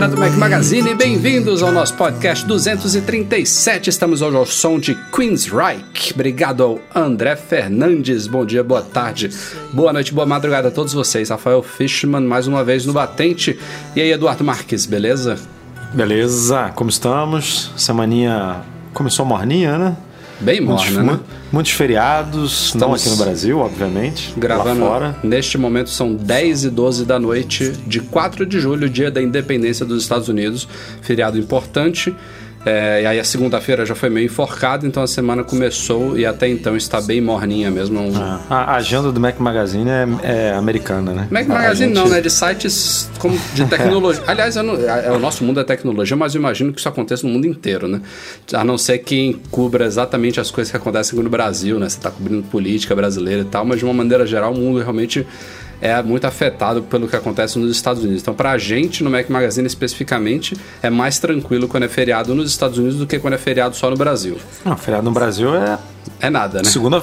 Galera do Mac Magazine, bem-vindos ao nosso podcast 237. Estamos hoje ao som de Queensryche. Obrigado ao André Fernandes. Bom dia, boa tarde, boa noite, boa madrugada a todos vocês. Rafael Fishman, mais uma vez no Batente. E aí, Eduardo Marques, beleza? Beleza, como estamos? Semaninha começou morninha, né? Bem Muitos, morna, né? mu- muitos feriados, não Estamos aqui no Brasil, obviamente. Gravando fora. neste momento são 10 e 12 da noite de 4 de julho, dia da independência dos Estados Unidos, feriado importante. É, e aí a segunda-feira já foi meio enforcada, então a semana começou e até então está bem morninha mesmo. Um- Ah, A agenda do Mac Magazine é, é americana, né? Mac A Magazine gente- não, né? De sites como de tecnologia. Aliás, não- é, o nosso mundo é tecnologia, mas eu imagino que isso aconteça no mundo inteiro, né? A não ser quem cubra exatamente as coisas que acontecem aqui no Brasil, né? Você tá cobrindo política brasileira e tal, mas de uma maneira geral o mundo realmente é muito afetado pelo que acontece nos Estados Unidos. Então, pra gente, no Mac Magazine especificamente, é mais tranquilo quando é feriado nos Estados Unidos do que quando é feriado só no Brasil. Não, feriado no Brasil é É nada, né? segunda,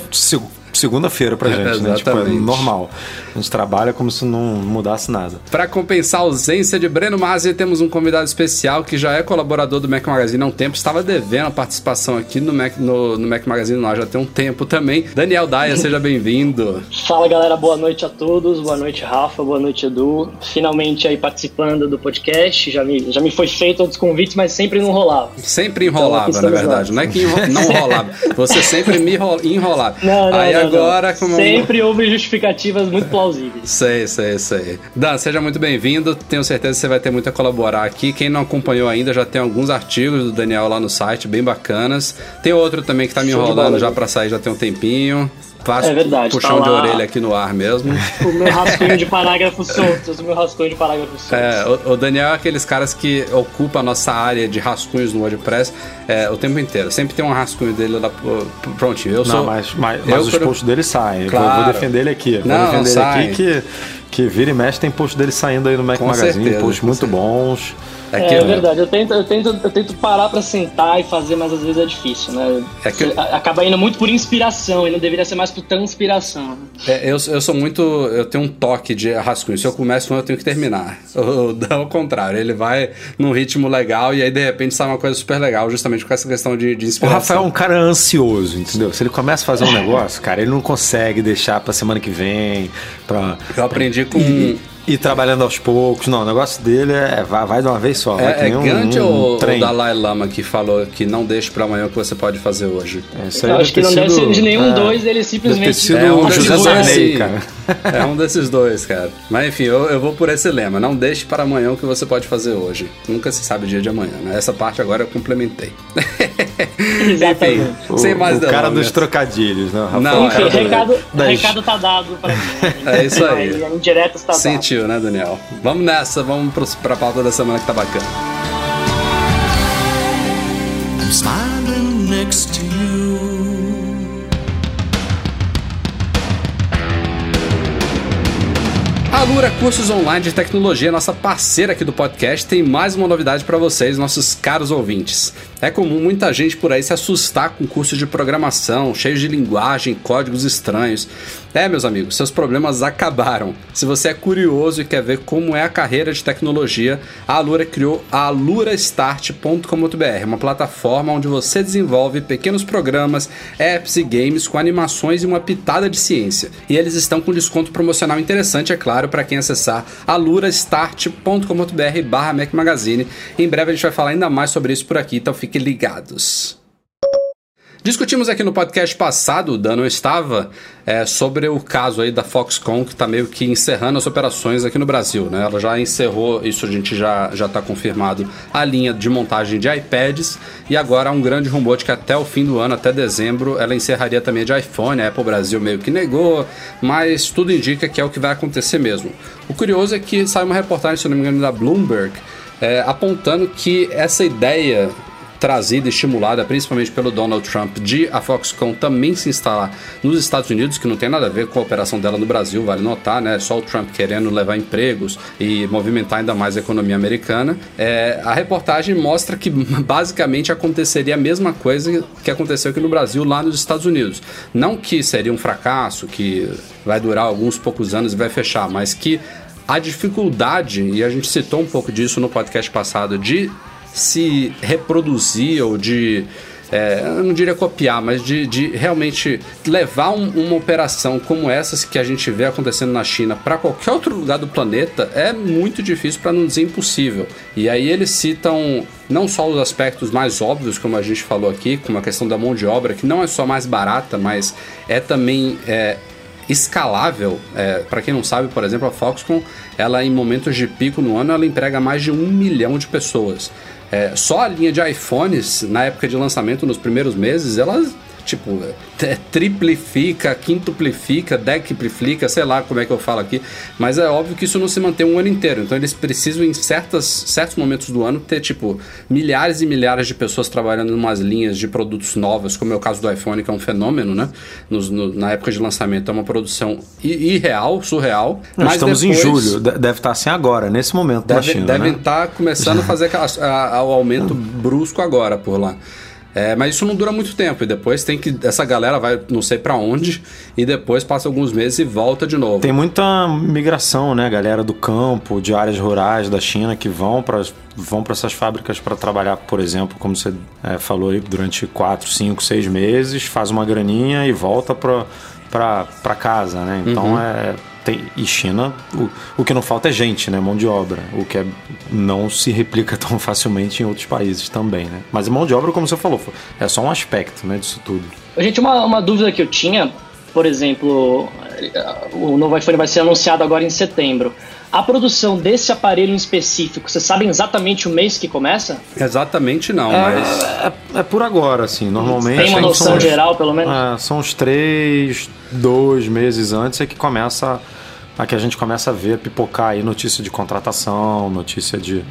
se- segunda-feira pra gente, né? Tipo, é normal. A gente trabalha como se não mudasse nada. Para compensar a ausência de Breno Mazzi, temos um convidado especial que já é colaborador do Mac Magazine há um tempo, estava devendo a participação aqui no Mac, no, no Mac Magazine lá já tem um tempo também. Daniel Daia, seja bem-vindo. Fala galera, boa noite a todos, boa noite Rafa, boa noite Edu. Finalmente aí participando do podcast, já me, já me foi feito outros convites, mas sempre não rolava. Sempre enrolava, Então, na verdade. nós. Não é que enro- não rolava. Você sempre me enro- enrolava. Não, não, Aí não, agora, como. Sempre houve justificativas muito plausíveis. Sei, sei, sei. Dan, seja muito bem-vindo. Tenho certeza que você vai ter muito a colaborar aqui. Quem não acompanhou ainda, já tem alguns artigos do Daniel lá no site, bem bacanas. Tem outro também que tá me Show enrolando já pra sair, já tem um tempinho. É verdade, puxão tá de orelha aqui no ar mesmo. O meu rascunho de parágrafos soltos, o meu rascunho de parágrafos soltos. É, o, o Daniel é aqueles caras que ocupa a nossa área de rascunhos no WordPress é, o tempo inteiro. Sempre tem um rascunho dele lá prontinho. Eu sou. Não, mas, mas, eu, mas os quando- posts dele saem. Eu Claro. vou defender ele aqui. Vou Não, defender sai. ele aqui que, que vira e mexe tem post dele saindo aí no Mac Com Magazine. certeza, posts muito certeza. bons. É, É, verdade, eu tento, eu, tento, eu tento parar pra sentar e fazer, mas às vezes é difícil, né? É que- Você acaba indo muito por inspiração e não deveria ser mais por transpiração. É, eu, eu sou muito. Eu tenho um toque de rascunho. Se eu começo um, eu tenho que terminar. O Dan é o contrário. Ele vai num ritmo legal e aí de repente sai uma coisa super legal, justamente com essa questão de, de O inspiração. Rafael é um cara ansioso, entendeu? Se ele começa a fazer um negócio, cara, ele não consegue deixar pra semana que vem, pra Eu aprendi com. ir, ir trabalhando aos poucos. Não, o negócio dele é vai, vai de uma vez só. É, é um- Gandhi um ou o trem. Dalai Lama que falou que não deixe pra amanhã o que você pode fazer hoje? É, Isso aí Eu deve acho que não deve sido- ser de nenhum é, dois, ele Deve ter simplesmente. sido É um o desses José dois, Sarney, cara. É um desses dois, cara. Mas enfim, eu, eu vou por esse lema. Não deixe para amanhã o que você pode fazer hoje. Nunca se sabe o dia de amanhã, né? Essa parte agora eu complementei. enfim. O, sem mais o cara dos trocadilhos, né? Não, Enfim, é, recado, das- recado tá dado pra mim. É isso aí. Indireta está dada. Sentiu, né, Daniel? Vamos nessa, vamos pra pauta da semana que tá bacana. I'm smiling next to you. A Lura Cursos Online de Tecnologia, nossa parceira aqui do podcast, tem mais uma novidade para vocês, nossos caros ouvintes. É comum muita gente por aí se assustar com cursos de programação, cheios de linguagem, códigos estranhos. É, meus amigos, seus problemas acabaram. Se você é curioso e quer ver como é a carreira de tecnologia, a Alura criou a alurastart.com.br, uma plataforma onde você desenvolve pequenos programas, apps e games com animações e uma pitada de ciência. E eles estão com desconto promocional interessante, é claro, para quem acessar alurastart.com.br barra Mac Magazine. Em breve a gente vai falar ainda mais sobre isso por aqui, então fiquem ligados. Discutimos aqui no podcast passado, o Dan não estava, é, sobre o caso aí da Foxconn, que está meio que encerrando as operações aqui no Brasil, né? Ela já encerrou, isso a gente já já está confirmado, a linha de montagem de iPads e agora há um grande rumor de que até o fim do ano, até dezembro, ela encerraria também de iPhone. A Apple Brasil meio que negou, mas tudo indica que é o que vai acontecer mesmo. O curioso é que saiu uma reportagem, se não me engano, da Bloomberg, é, apontando que essa ideia trazida e estimulada principalmente pelo Donald Trump de a Foxconn também se instalar nos Estados Unidos, que não tem nada a ver com a operação dela no Brasil, vale notar, né? Só o Trump querendo levar empregos e movimentar ainda mais a economia americana. É, a reportagem mostra que basicamente aconteceria a mesma coisa que aconteceu aqui no Brasil, lá nos Estados Unidos. Não que seria um fracasso, que vai durar alguns poucos anos e vai fechar, mas que a dificuldade, e a gente citou um pouco disso no podcast passado, de se reproduzir ou de. É, não diria copiar, mas de, de realmente levar um, uma operação como essa que a gente vê acontecendo na China para qualquer outro lugar do planeta é muito difícil, para não dizer impossível. E aí eles citam não só os aspectos mais óbvios, como a gente falou aqui, como a questão da mão de obra, que não é só mais barata, mas é também é, escalável. É, para quem não sabe, por exemplo, a Foxconn, ela em momentos de pico no ano, ela emprega mais de um milhão de pessoas. É, só a linha de iPhones, na época de lançamento, nos primeiros meses, ela tipo, é, triplifica, quintuplifica, dectuplifica, sei lá como é que eu falo aqui, mas é óbvio que isso não se mantém um ano inteiro, então eles precisam em certas, certos momentos do ano ter, tipo, milhares e milhares de pessoas trabalhando em umas linhas de produtos novas, como é o caso do iPhone, que é um fenômeno, né? Nos, no, na época de lançamento é uma produção irreal, surreal. Nós mas estamos depois, em julho, deve estar assim agora, nesse momento deve, da China, Devem né? estar começando a fazer a, a, o aumento brusco agora por lá. É, mas isso não dura muito tempo e depois tem que essa galera vai não sei para onde e depois passa alguns meses e volta de novo. Tem muita migração, né, galera do campo, de áreas rurais da China que vão para vão para essas fábricas para trabalhar, por exemplo, como você é, falou aí, durante 4, 5, 6 meses, faz uma graninha e volta para casa, né? Então uhum. é tem, e China, o, o que não falta é gente, né? Mão de obra. O que é, não se replica tão facilmente em outros países também, né? Mas mão de obra, como você falou, é só um aspecto né, disso tudo. Gente, uma, uma dúvida que eu tinha, por exemplo, o novo iPhone vai ser anunciado agora em setembro. A produção desse aparelho em específico, você sabe exatamente o mês que começa? Exatamente não, é, mas. É, é, por agora, assim. Normalmente. Tem uma noção geral, pelo menos? É, são uns três, dois meses antes é que começa a que a gente começa a ver pipocar aí notícia de contratação, notícia de,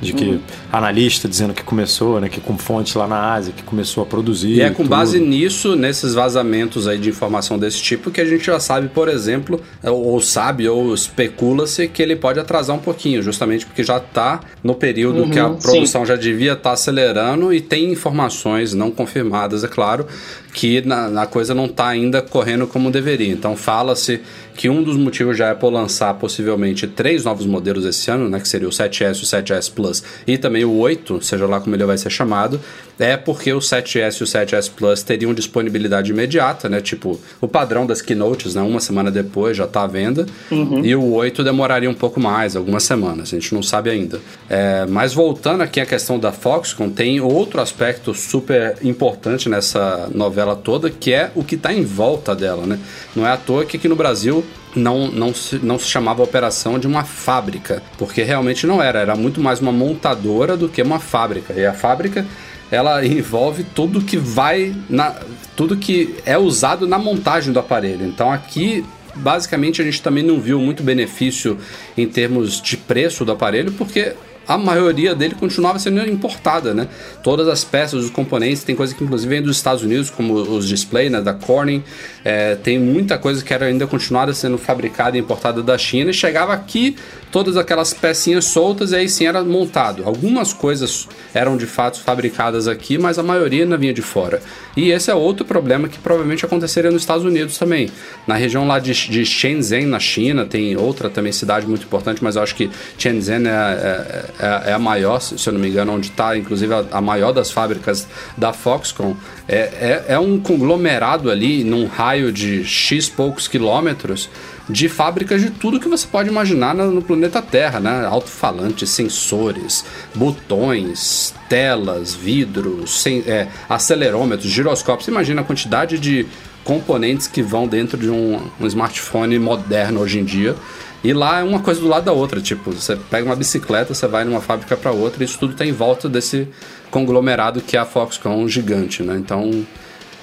de que uhum. analista dizendo que começou, né, que com fontes lá na Ásia, que começou a produzir. E é com tudo. base nisso, nesses vazamentos aí de informação desse tipo, que a gente já sabe, por exemplo, ou sabe ou especula-se que ele pode atrasar um pouquinho, justamente porque já está no período uhum, que a produção sim. já devia estar tá acelerando e tem informações não confirmadas, é claro, que na, na coisa não está ainda correndo como deveria. Então fala-se que um dos motivos de a Apple lançar possivelmente três novos modelos esse ano, né, que seria o 7S, o 7S Plus e também o 8, seja lá como ele vai ser chamado, é porque o 7S e o 7S Plus teriam disponibilidade imediata, né? Tipo, o padrão das keynotes, né? Uma semana depois já está à venda. Uhum. E o 8 demoraria um pouco mais, algumas semanas, a gente não sabe ainda. É, mas voltando aqui à questão da Foxconn, tem outro aspecto super importante nessa novela toda, que é o que está em volta dela, né? Não é à toa que aqui no Brasil não, não, se, não se chamava operação de uma fábrica, porque realmente não era, era muito mais uma montadora do que uma fábrica. E a fábrica ela envolve tudo que vai na tudo que é usado na montagem do aparelho. Então aqui basicamente a gente também não viu muito benefício em termos de preço do aparelho, porque a maioria dele continuava sendo importada, né? Todas as peças, os componentes, tem coisa que inclusive vem dos Estados Unidos, como os displays né, da Corning, é, tem muita coisa que era ainda continuada sendo fabricada e importada da China e chegava aqui todas aquelas pecinhas soltas e aí sim era montado. Algumas coisas eram de fato fabricadas aqui, mas a maioria ainda vinha de fora. E esse é outro problema que provavelmente aconteceria nos Estados Unidos também. Na região lá de, de Shenzhen, na China, tem outra também cidade muito importante, mas eu acho que Shenzhen é, é é, é a maior, se eu não me engano, onde está inclusive a, a, maior das fábricas da Foxconn, é, é, é um conglomerado ali num raio de X poucos quilômetros de fábricas de tudo que você pode imaginar no, planeta Terra, né? Alto-falantes, sensores, botões, telas, vidros, sem, é, acelerômetros, giroscópios. Imagina a quantidade de componentes que vão dentro de um, um smartphone moderno hoje em dia. E lá é uma coisa do lado da outra, tipo, você pega uma bicicleta, você vai numa fábrica para outra, e isso tudo está em volta desse conglomerado que é a Foxconn gigante, né? Então,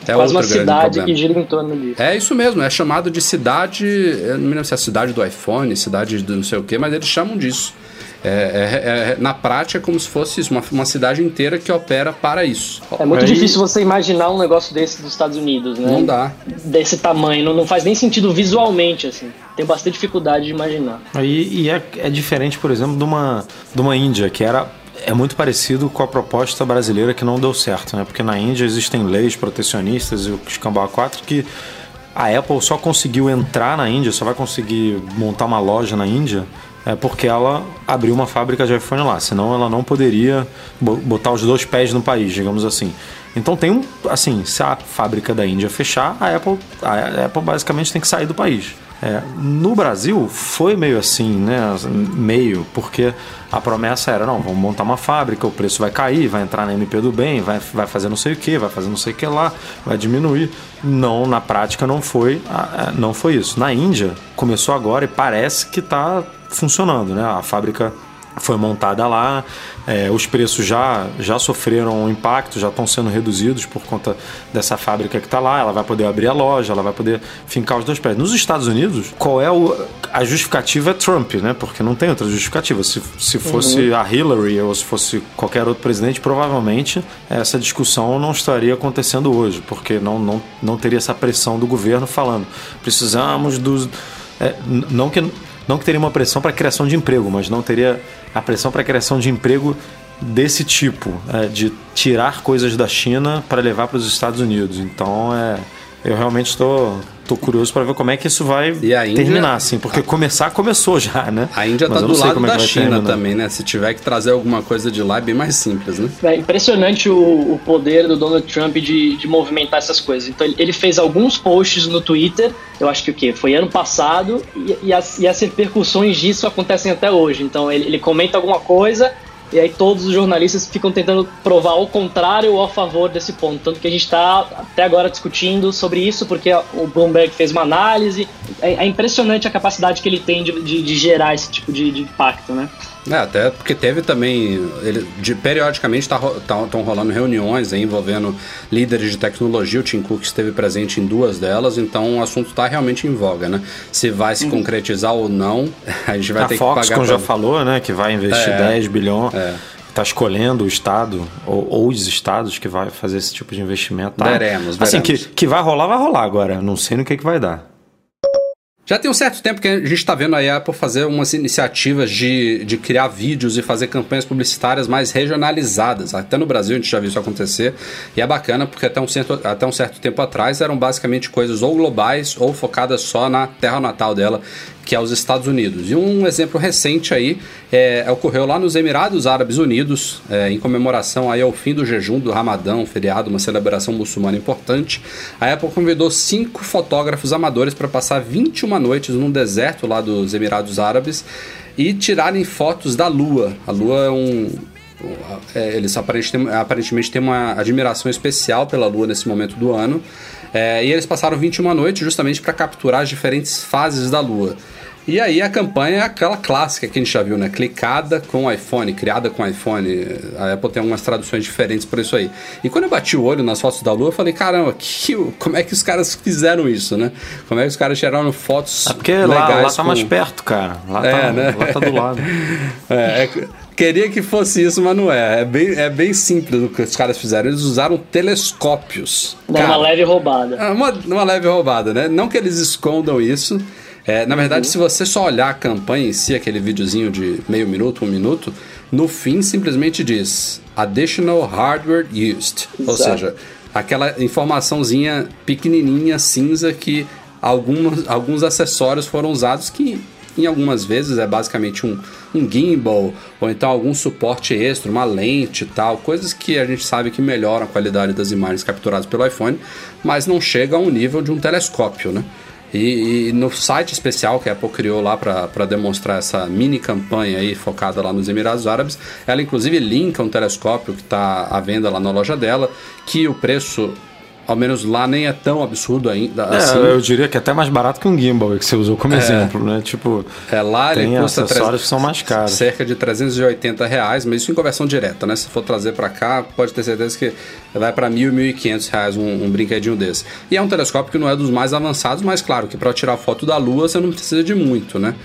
é Quase uma cidade problema. que gira em torno disso. É isso mesmo, é chamado de cidade, eu não me lembro se é a cidade do iPhone, cidade do não sei o que, mas eles chamam disso. É, é, é, na prática é como se fosse isso, uma, uma cidade inteira que opera para isso. É muito Aí... difícil você imaginar um negócio desse dos Estados Unidos, né? Não dá. Desse tamanho, não, não faz nem sentido visualmente, assim. Tem bastante dificuldade de imaginar. Aí, e é, é diferente, por exemplo, de uma, de uma Índia, que era é muito parecido com a proposta brasileira que não deu certo, né? Porque na Índia existem leis protecionistas e o escambau 4 que a Apple só conseguiu entrar na Índia, só vai conseguir montar uma loja na Índia é porque ela abriu uma fábrica de iPhone lá, senão ela não poderia botar os dois pés no país, digamos assim. Então tem um, assim, se a fábrica da Índia fechar, a Apple, a Apple basicamente tem que sair do país. É, no Brasil foi meio assim, né? Meio, porque a promessa era, não, vamos montar uma fábrica, o preço vai cair, vai entrar na MP do bem, vai, vai fazer não sei o que, vai fazer não sei o que lá, vai diminuir. Não, na prática não foi, não foi isso. Na Índia começou agora e parece que está funcionando, né? A fábrica foi montada lá, é, os preços já, já sofreram um impacto, já estão sendo reduzidos por conta dessa fábrica que está lá. Ela vai poder abrir a loja, ela vai poder fincar os dois pés. Nos Estados Unidos, qual é o, a justificativa? É Trump, né? Porque não tem outra justificativa. Se, se fosse uhum. a Hillary ou se fosse qualquer outro presidente, provavelmente essa discussão não estaria acontecendo hoje, porque não, não, não teria essa pressão do governo falando precisamos dos. É, não que não que teria uma pressão para a criação de emprego, mas não teria a pressão para a criação de emprego desse tipo, é, de tirar coisas da China para levar para os Estados Unidos. Então, é, eu realmente estou curioso para ver como é que isso vai Índia, terminar, assim, porque a... começar começou já, né? A Índia está do lado é da China também, né? Se tiver que trazer alguma coisa de lá, é bem mais simples, né? É impressionante o, o poder do Donald Trump de, de movimentar essas coisas. Então, ele fez alguns posts no Twitter, eu acho que o quê? Foi ano passado, e, e, as, e as repercussões disso acontecem até hoje. Então, ele, ele comenta alguma coisa e aí todos os jornalistas ficam tentando provar o contrário ou a favor desse ponto. Tanto que a gente está até agora discutindo sobre isso, porque o Bloomberg fez uma análise. É, é impressionante a capacidade que ele tem de, de, de gerar esse tipo de, de impacto, né? É, até porque teve também, ele, de, periodicamente estão tá, tá, rolando reuniões aí, envolvendo líderes de tecnologia, o Tim Cook esteve presente em duas delas, então o assunto está realmente em voga, né? Se vai se uhum. concretizar ou não, a gente vai a ter Fox, que pagar... A já falou, né, que vai investir é, 10 bilhões... É está escolhendo o estado ou, ou, os estados que vai fazer esse tipo de investimento. Tá? Veremos, veremos. Assim, que, que vai rolar, vai rolar agora. Não sei no que, que vai dar. Já tem um certo tempo que a gente está vendo a Apple fazer umas iniciativas de, de criar vídeos e fazer campanhas publicitárias mais regionalizadas. Até no Brasil a gente já viu isso acontecer. E é bacana porque até um certo, até um certo tempo atrás eram basicamente coisas ou globais ou focadas só na terra natal dela, que é os Estados Unidos. E um exemplo recente aí é, ocorreu lá nos Emirados Árabes Unidos, é, em comemoração aí ao fim do jejum do Ramadão, um feriado, uma celebração muçulmana importante. A Apple convidou cinco fotógrafos amadores para passar 21 noites num deserto lá dos Emirados Árabes e tirarem fotos da Lua. A Lua é um, é, eles aparentemente têm uma admiração especial pela Lua nesse momento do ano. É, e eles passaram 21 noites justamente para capturar as diferentes fases da Lua. E aí a campanha é aquela clássica que a gente já viu, né? Clicada com iPhone, criada com iPhone. A Apple tem algumas traduções diferentes por isso aí. E quando eu bati o olho nas fotos da Lua, eu falei, caramba, que, como é que os caras fizeram isso, né? Como é que os caras tiraram fotos é porque legais lá, lá tá com... mais perto, cara. Lá, é, tá, né? lá tá do lado. é, é Queria que fosse isso, mas não é. É bem, é bem simples o que os caras fizeram. Eles usaram telescópios. Cara, uma leve roubada. É, uma, uma leve roubada, né? Não que eles escondam isso. É, na verdade, uhum. se você só olhar a campanha em si, aquele videozinho de meio minuto, um minuto, no fim simplesmente diz Additional Hardware Used. Exato. Ou seja, aquela informaçãozinha pequenininha, cinza, que alguns, alguns acessórios foram usados que em algumas vezes é basicamente um, um gimbal ou então algum suporte extra, uma lente e tal, coisas que a gente sabe que melhoram a qualidade das imagens capturadas pelo iPhone, mas não chega ao nível de um telescópio, né? E, e, no site especial que a Apple criou lá para demonstrar essa mini campanha aí focada lá nos Emirados Árabes, ela inclusive linka um telescópio que está à venda lá na loja dela, que o preço ao menos lá nem é tão absurdo ainda. É, assim. eu diria que é até mais barato que um gimbal que você usou como é, exemplo, né? Tipo, é, lá ele custa acessórios 300, que são mais caros. Cerca de 380 reais, mas isso em conversão direta, né? Se for trazer para cá, pode ter certeza que vai para mil, mil e quinhentos reais um, um, brinquedinho desse. E é um telescópio que não é dos mais avançados, mas claro que para tirar foto da Lua você não precisa de muito, né?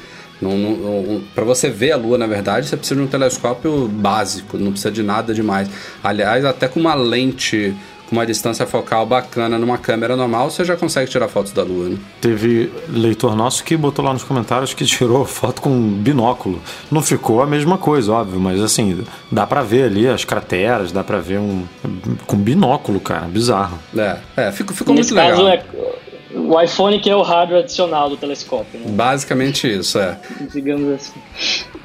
para você ver a Lua, na verdade, você precisa de um telescópio básico, não precisa de nada demais. Aliás, até com uma lente com uma distância focal bacana numa câmera normal, você já consegue tirar fotos da Lua, né? Teve leitor nosso que botou lá nos comentários que tirou foto com binóculo. Não ficou a mesma coisa, óbvio, mas assim, dá para ver ali as crateras, dá para ver um com binóculo, cara, bizarro. É, é ficou, ficou muito legal. É o iPhone que é o hardware adicional do telescópio. Né? Basicamente isso, é. Digamos assim.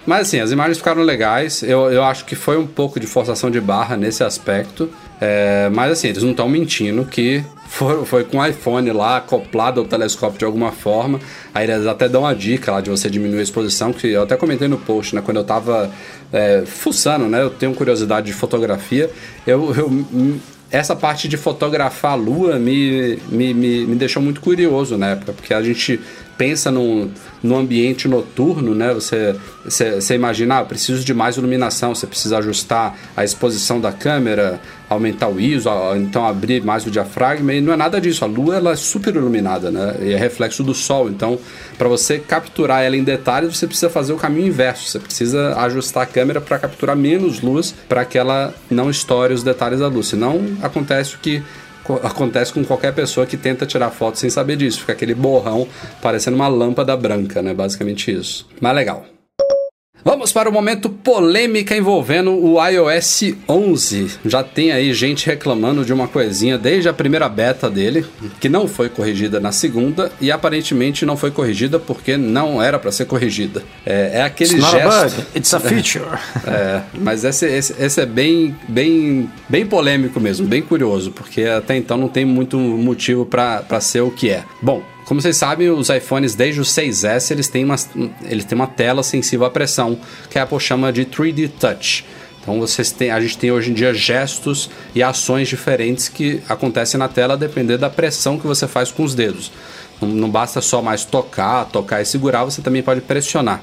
Mas assim, as imagens ficaram legais. Eu, eu acho que foi um pouco de forçação de barra nesse aspecto. É, mas assim, eles não estão mentindo que foi, foi com o iPhone lá acoplado ao telescópio de alguma forma. Aí eles até dão uma dica lá de você diminuir a exposição, que eu até comentei no post, né? Quando eu tava é, fuçando, né? Eu tenho curiosidade de fotografia. Eu, eu essa parte de fotografar a lua me, me, me, me, deixou muito curioso na época, porque a gente pensa num, num ambiente noturno, né? Você, você, você imagina, ah, preciso de mais iluminação, você precisa ajustar a exposição da câmera, aumentar o ISO, então abrir mais o diafragma, e não é nada disso. A lua ela é super iluminada, né? E é reflexo do sol, então para você capturar ela em detalhes, você precisa fazer o caminho inverso. Você precisa ajustar a câmera para capturar menos luz para que ela não estoure os detalhes da luz. Senão acontece o que acontece com qualquer pessoa que tenta tirar foto sem saber disso. Fica aquele borrão parecendo uma lâmpada branca, né? Basicamente isso. Mas legal. Vamos para o momento polêmica envolvendo o iOS 11. Já tem aí gente reclamando de uma coisinha desde a primeira beta dele, que não foi corrigida na segunda e aparentemente não foi corrigida porque não era para ser corrigida. É, é aquele It's gesto. Not a bug, it's a feature. é, mas esse, esse, esse, é bem, bem, bem polêmico mesmo, bem curioso, porque até então não tem muito motivo para ser o que é. Bom, como vocês sabem, os iPhones desde o 6S eles têm uma, eles têm uma tela sensível à pressão, que a Apple chama de 3D Touch. Então vocês têm, a gente tem hoje em dia gestos e ações diferentes que acontecem na tela a depender da pressão que você faz com os dedos. Não, não basta só mais tocar, tocar e segurar, você também pode pressionar.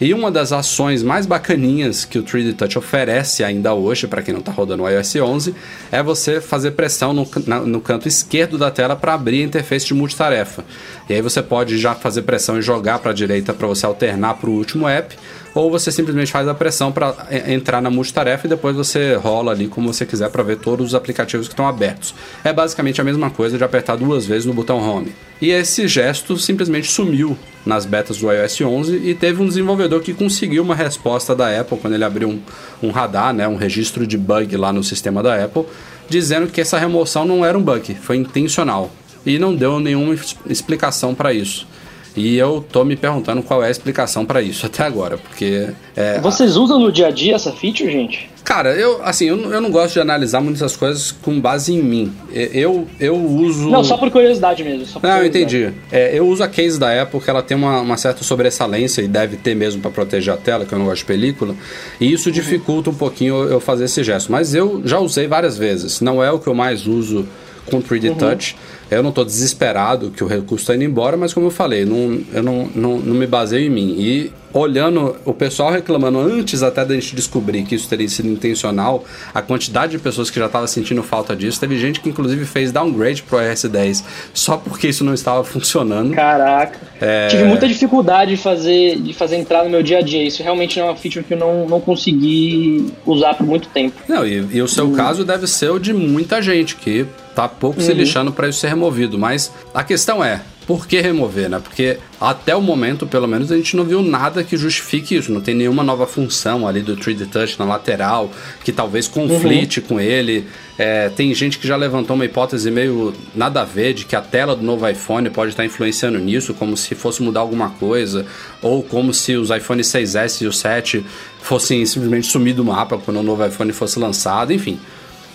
E uma das ações mais bacaninhas que o 3D Touch oferece ainda hoje, para quem não está rodando o iOS 11, é você fazer pressão no, na, no canto esquerdo da tela para abrir a interface de multitarefa. E aí você pode já fazer pressão e jogar para a direita para você alternar para o último app, ou você simplesmente faz a pressão para entrar na multitarefa e depois você rola ali como você quiser para ver todos os aplicativos que estão abertos. É basicamente a mesma coisa de apertar duas vezes no botão Home. E esse gesto simplesmente sumiu nas betas do iOS 11 e teve um desenvolvedor que conseguiu uma resposta da Apple quando ele abriu um, um radar, né, um registro de bug lá no sistema da Apple, dizendo que essa remoção não era um bug, foi intencional e não deu nenhuma explicação para isso. E eu tô me perguntando qual é a explicação para isso até agora, porque. É, Vocês usam no dia a dia essa feature, gente? Cara, eu assim, eu, eu não gosto de analisar muitas coisas com base em mim. Eu, eu uso. Não, só por curiosidade mesmo. Por não, eu entendi. É, eu uso a case da Apple, que ela tem uma, uma certa sobressalência e deve ter mesmo para proteger a tela, que eu não gosto de película. E isso dificulta um pouquinho eu fazer esse gesto. Mas eu já usei várias vezes. Não é o que eu mais uso com 3D uhum. Touch. Eu não estou desesperado que o recurso está indo embora, mas como eu falei, não, eu não, não, não me baseio em mim. E olhando o pessoal reclamando antes até da gente descobrir que isso teria sido intencional, a quantidade de pessoas que já estava sentindo falta disso, teve gente que inclusive fez downgrade pro iOS 10 só porque isso não estava funcionando. Caraca. É... Tive muita dificuldade de fazer, de fazer entrar no meu dia a dia. Isso realmente é uma feature que eu não, não consegui usar por muito tempo. Não, e, e o seu hum. caso deve ser o de muita gente que tá pouco uhum. se lixando para isso ser removido. Mas a questão é, por que remover, né? Porque até o momento, pelo menos, a gente não viu nada que justifique isso. Não tem nenhuma nova função ali do 3D Touch na lateral que talvez conflite uhum. com ele. É, tem gente que já levantou uma hipótese meio nada a ver de que a tela do novo iPhone pode estar influenciando nisso, como se fosse mudar alguma coisa, ou como se os iPhone 6S e o 7 fossem simplesmente sumir do mapa quando o novo iPhone fosse lançado, enfim.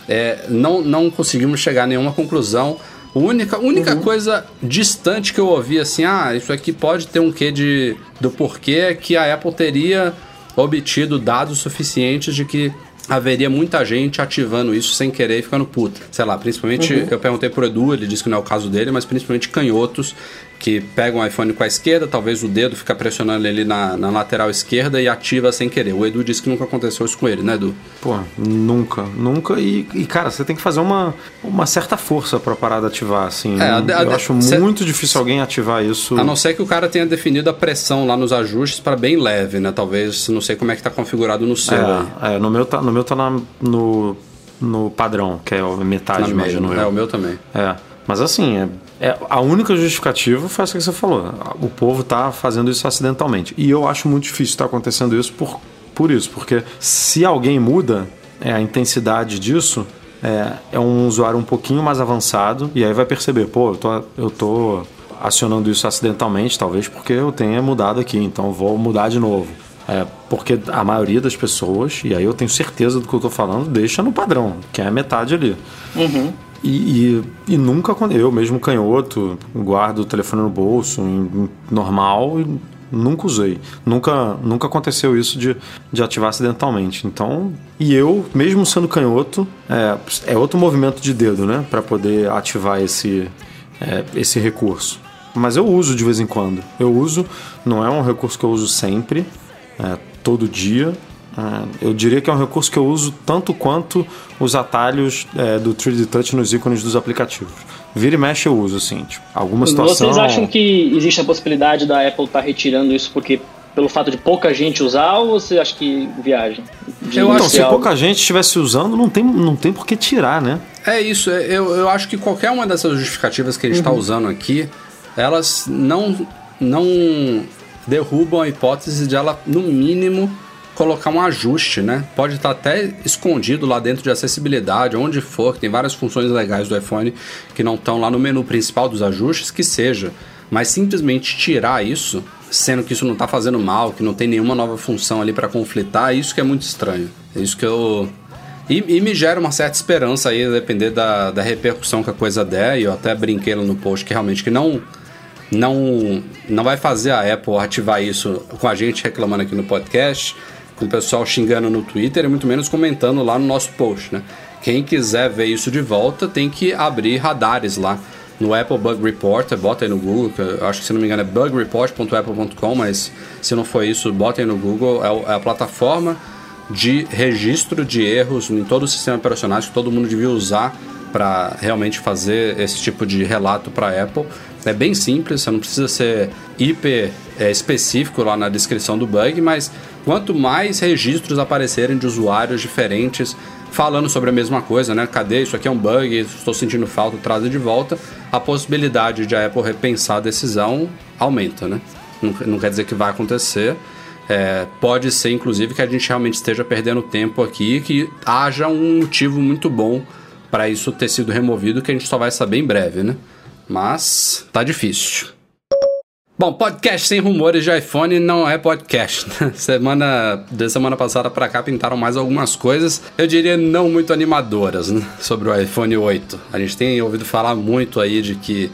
É, não, não conseguimos chegar a nenhuma conclusão. A única, única uhum. coisa distante que eu ouvi assim, ah, isso aqui pode ter um quê de do porquê é que a Apple teria obtido dados suficientes de que haveria muita gente ativando isso sem querer e ficando puta. Sei lá, principalmente uhum. eu perguntei pro Edu, ele disse que não é o caso dele, mas principalmente canhotos que pega um iPhone com a esquerda, talvez o dedo fica pressionando ele na, na, lateral esquerda e ativa sem querer. O Edu disse que nunca aconteceu isso com ele, né, Edu? Pô, nunca, nunca. E, e cara, você tem que fazer uma, uma certa força pra parar de ativar, assim. É, a, eu a, acho cê, muito difícil alguém ativar isso. A não ser que o cara tenha definido a pressão lá nos ajustes para bem leve, né? Talvez, não sei como é que tá configurado no seu. É, é no meu tá, no, meu tá na, no, no padrão, que é metade, na imagino É, o meu também. É. Mas assim, é é, a única justificativa foi essa que você falou. O povo está fazendo isso acidentalmente. E eu acho muito difícil estar tá acontecendo isso por, por isso, porque se alguém muda é, a intensidade disso, é, é, um usuário um pouquinho mais avançado e aí vai perceber, pô, eu tô, eu tô acionando isso acidentalmente, talvez porque eu tenha mudado aqui, então vou mudar de novo. É, porque a maioria das pessoas, e aí eu tenho certeza do que eu estou falando, deixa no padrão, que é a metade ali. Uhum. E, e, e, nunca, eu mesmo canhoto, guardo o telefone no bolso, em, normal, e nunca usei. Nunca, nunca aconteceu isso de, de ativar acidentalmente. Então, e eu, mesmo sendo canhoto, é, é outro movimento de dedo, né? Para poder ativar esse, é, esse recurso. Mas eu uso de vez em quando. Eu uso, não é um recurso que eu uso sempre, é, todo dia, eu diria que é um recurso que eu uso tanto quanto os atalhos é, do 3D Touch nos ícones dos aplicativos. Vira e mexe eu uso, assim, tipo, alguma situação... Vocês acham que existe a possibilidade da Apple estar tá retirando isso porque pelo fato de pouca gente usar ou você acha que viagem? eu acho que se pouca gente estivesse usando, não tem, não tem por que tirar, né? É isso, é, eu, eu acho que qualquer uma dessas justificativas que a gente está uhum. usando aqui, elas não, não derrubam a hipótese de ela, no mínimo, colocar um ajuste, né? Pode estar até escondido lá dentro de acessibilidade, onde for, que tem várias funções legais do iPhone que não estão lá no menu principal dos ajustes, que seja. Mas simplesmente tirar isso, sendo que isso não está fazendo mal, que não tem nenhuma nova função ali para conflitar, isso que é muito estranho. É isso que eu. E, e, me gera uma certa esperança aí, depender da, da repercussão que a coisa der, e eu até brinquei lá no post que realmente que não não não vai fazer a Apple ativar isso com a gente reclamando aqui no podcast, com o pessoal xingando no Twitter e muito menos comentando lá no nosso post, né? Quem quiser ver isso de volta tem que abrir radares lá no Apple Bug Report, bota aí no Google, acho que se não me engano é bugreport.apple.com, mas se não for isso, bota aí no Google, é, é a plataforma de registro de erros em todo o sistema operacional que todo mundo devia usar para realmente fazer esse tipo de relato para a Apple. É bem simples, você não precisa ser hiper é, específico lá na descrição do bug, mas quanto mais registros aparecerem de usuários diferentes falando sobre a mesma coisa, né? Cadê? Isso aqui é um bug, estou sentindo falta, traz de volta. A possibilidade de a Apple repensar a decisão aumenta, né? Não, não quer dizer que vai acontecer. É, pode ser, inclusive, que a gente realmente esteja perdendo tempo aqui, que haja um motivo muito bom para isso ter sido removido, que a gente só vai saber em breve, né? Mas tá difícil. Bom, podcast sem rumores de iPhone não é podcast. Né? Semana de semana passada para cá pintaram mais algumas coisas, eu diria não muito animadoras, né? sobre o iPhone 8. A gente tem ouvido falar muito aí de que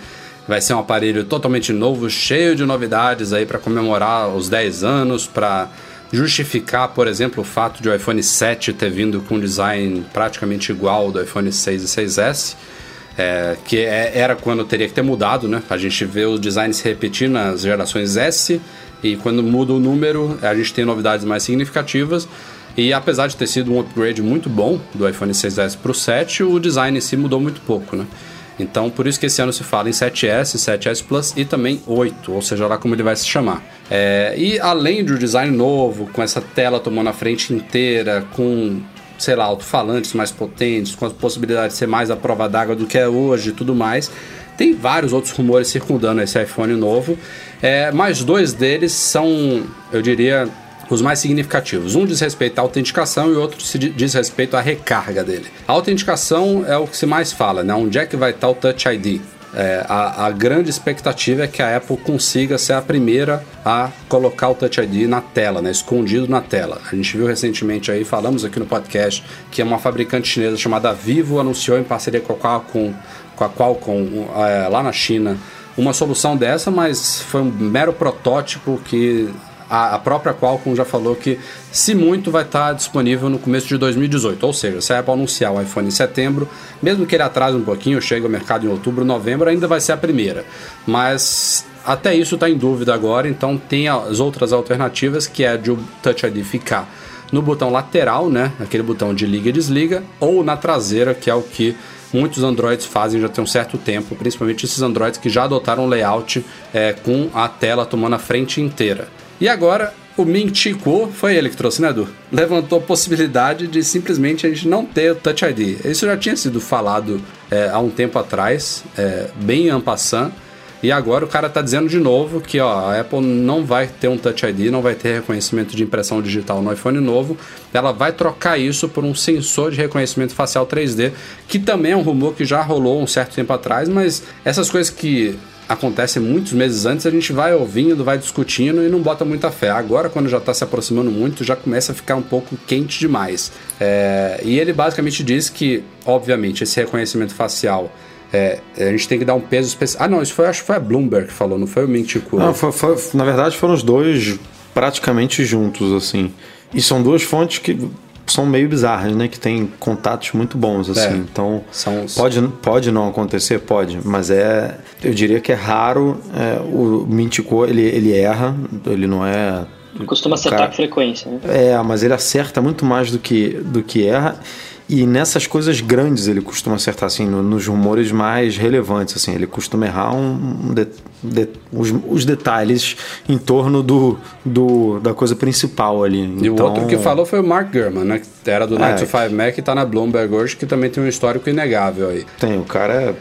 vai ser um aparelho totalmente novo, cheio de novidades aí para comemorar os 10 anos, para justificar, por exemplo, o fato de o iPhone 7 ter vindo com um design praticamente igual ao do iPhone 6 e 6S é, que é, era quando teria que ter mudado, né? A gente vê o design se repetir nas gerações S e quando muda o número a gente tem novidades mais significativas. E apesar de ter sido um upgrade muito bom do iPhone 6S para o 7, o design em si mudou muito pouco, né? Então, por isso que esse ano se fala em 7S, 7S Plus e também 8, ou seja lá como ele vai se chamar. É, e além do design novo, com essa tela tomando a frente inteira, com sei lá, alto-falantes mais potentes, com a possibilidade de ser mais a prova d'água do que é hoje e tudo mais. tem vários outros rumores circundando esse iPhone novo, é, mas dois deles são, eu diria, os mais significativos. Um diz respeito à autenticação e outro diz respeito à recarga dele. A autenticação é o que se mais fala, né? Onde é que vai estar o Touch ID? É, a, a, grande expectativa é que a Apple consiga ser a primeira a colocar o Touch ID na tela, né, escondido na tela. A gente viu recentemente aí, falamos aqui no podcast, que uma fabricante chinesa chamada Vivo anunciou em parceria com a Qualcomm, com a Qualcomm é, lá na China uma solução dessa, mas foi um mero protótipo que a, a própria Qualcomm já falou que, se muito, vai estar disponível no começo de 2018. Ou seja, se a Apple anunciar o iPhone em setembro, mesmo que ele atrase um pouquinho, chegue ao mercado em outubro, novembro, ainda vai ser a primeira. Mas até isso está em dúvida agora, então tem as outras alternativas, que é de o Touch ID ficar no botão lateral, né? Aquele botão de liga e desliga, ou na traseira, que é o que muitos Androids fazem já tem um certo tempo, principalmente esses Androids que já adotaram layout é, com a tela tomando a frente inteira. E agora, o Kuo, foi ele que trouxe, né, Edu? Levantou a possibilidade de simplesmente a gente não ter o Touch ID. Isso já tinha sido falado é, há um tempo atrás, é, bem en passant, e agora o cara está dizendo de novo que ó, a Apple não vai ter um Touch ID, não vai ter reconhecimento de impressão digital no iPhone novo. Ela vai trocar isso por um sensor de reconhecimento facial 3D, que também é um rumor que já rolou um certo tempo atrás, mas essas coisas que acontece muitos meses antes, a gente vai ouvindo, vai discutindo e não bota muita fé. Agora, quando já está se aproximando muito, já começa a ficar um pouco quente demais. É, e ele basicamente diz que, obviamente, esse reconhecimento facial. É, a gente tem que dar um peso especial. Ah, não, isso foi, acho que foi a Bloomberg que falou, não foi o Mintico. Não, foi, foi, na verdade foram os dois praticamente juntos, assim. E são duas fontes que são meio bizarras, né? Que tem contatos muito bons, assim. É, então, são... pode, pode não acontecer? Pode. Mas é... Eu diria que é raro. É, o Mintico, ele, ele erra. Ele não é... Costuma acertar cara... com frequência, né? É, mas ele acerta muito mais do que, do que erra. E nessas coisas grandes ele costuma acertar, assim, no, nos rumores mais relevantes, assim. Ele costuma errar um, de, de, os, os, detalhes em torno do, do, da coisa principal ali. E então, o outro que falou foi o Mark Gurman, né? Que era do Night é, to 5 Mac e tá na Bloomberg hoje, que também tem um histórico inegável aí. Tem, o cara é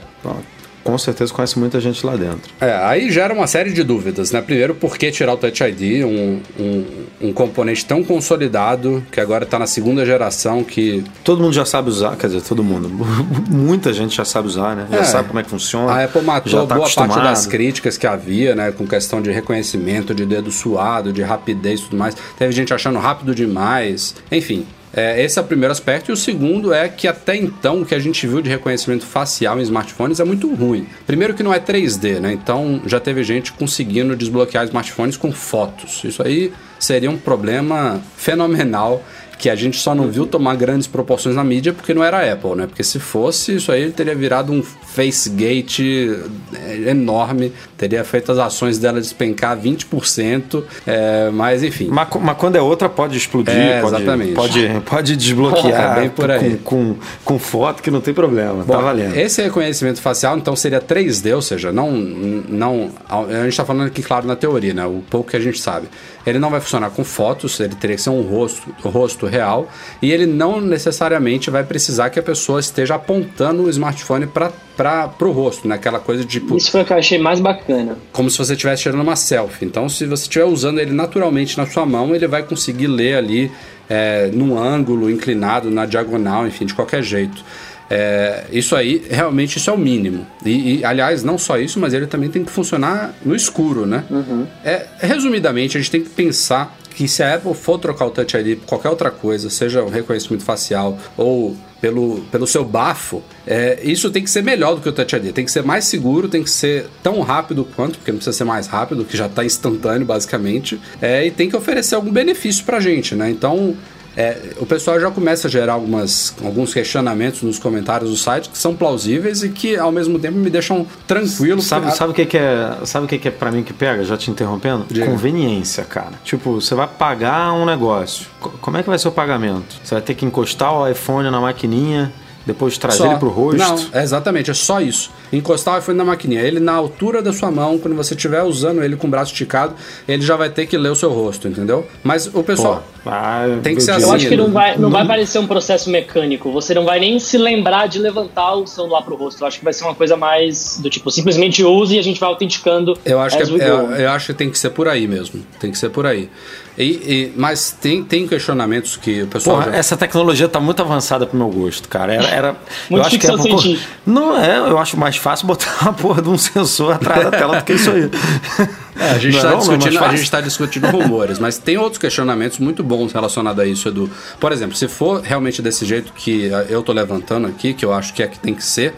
com certeza conhece muita gente lá dentro. É, aí gera uma série de dúvidas, né? Primeiro, por que tirar o Touch ID, um, um, um componente tão consolidado, que agora está na segunda geração, que... Todo mundo já sabe usar, quer dizer, todo mundo. muita gente já sabe usar, né? Já é, sabe como é que funciona. A Apple matou tá boa acostumado. parte das críticas que havia, né? Com questão de reconhecimento, de dedo suado, de rapidez e tudo mais. Teve gente achando rápido demais. Enfim, é, esse é o primeiro aspecto. E o segundo é que até então o que a gente viu de reconhecimento facial em smartphones é muito ruim. Primeiro que não é 3D, né? Então já teve gente conseguindo desbloquear smartphones com fotos. Isso aí seria um problema fenomenal que a gente só não viu tomar grandes proporções na mídia porque não era a Apple, né? Porque se fosse, isso aí teria virado um facegate é, enorme, teria feito as ações dela despencar 20%, é, mas enfim. Mas, mas, quando é outra, pode explodir, é, pode, exatamente. Pode, pode desbloquear é bem por aí. Com, com, com, foto que não tem problema, Bom, tá valendo. Esse reconhecimento facial, então, seria 3D, ou seja, não, não a gente está falando aqui, claro, na teoria, né? O pouco que a gente sabe. Ele não vai funcionar com fotos, ele teria que ser um rosto, rosto real e ele não necessariamente vai precisar que a pessoa esteja apontando o smartphone para o rosto, né? Aquela coisa de. Tipo, Isso foi o que eu achei mais bacana. Como se você estivesse tirando uma selfie. Então, se você estiver usando ele naturalmente na sua mão, ele vai conseguir ler ali é, num ângulo inclinado, na diagonal, enfim, de qualquer jeito. É, isso aí, realmente, isso é o mínimo. E, e, aliás, não só isso, mas ele também tem que funcionar no escuro, né? Uhum. É, resumidamente, a gente tem que pensar que se a Apple for trocar o Touch ID por qualquer outra coisa, seja o reconhecimento facial ou pelo, pelo seu bafo, é, isso tem que ser melhor do que o Touch ID. Tem que ser mais seguro, tem que ser tão rápido quanto, porque não precisa ser mais rápido, que já está instantâneo, basicamente. É, e tem que oferecer algum benefício para a gente, né? Então, é, o pessoal já começa a gerar algumas, alguns questionamentos nos comentários do site que são plausíveis e que ao mesmo tempo me deixam tranquilo. Sabe, sabe o que, que é? Sabe o que, que é para mim que pega? Já te interrompendo? Diga. Conveniência, cara. Tipo, você vai pagar um negócio. Como é que vai ser o pagamento? Você vai ter que encostar o iPhone na maquininha depois trazer Só. ele pro rosto. Não, é exatamente, é só isso. Encostar o iPhone na maquininha. Ele na altura da sua mão, quando você estiver usando ele com o braço esticado, ele já vai ter que ler o seu rosto, entendeu? Mas o Pô, pessoal. ah, Tem que eu ser diria- Eu assim, acho que não vai, não vai parecer um processo mecânico. Você não vai nem se lembrar de levantar o celular pro rosto. Eu acho que vai ser uma coisa mais do tipo, simplesmente use e a gente vai autenticando. Eu acho, que é- eu, go. eu acho que tem que ser por aí mesmo. Tem que ser por aí. E, e- mas tem, tem questionamentos que o pessoal. Porra, já- essa tecnologia tá muito avançada pro meu gosto, cara. Era, era Muito eu acho que é por- científica. Não é, eu acho mais fácil botar uma porra de um sensor atrás da tela do que isso aí. É, a gente é está é discutindo, a gente tá discutindo rumores, mas tem outros questionamentos muito bons relacionados a isso, Edu. Por exemplo, se for realmente desse jeito que eh, eu tô levantando aqui, que eu acho que é que tem que ser,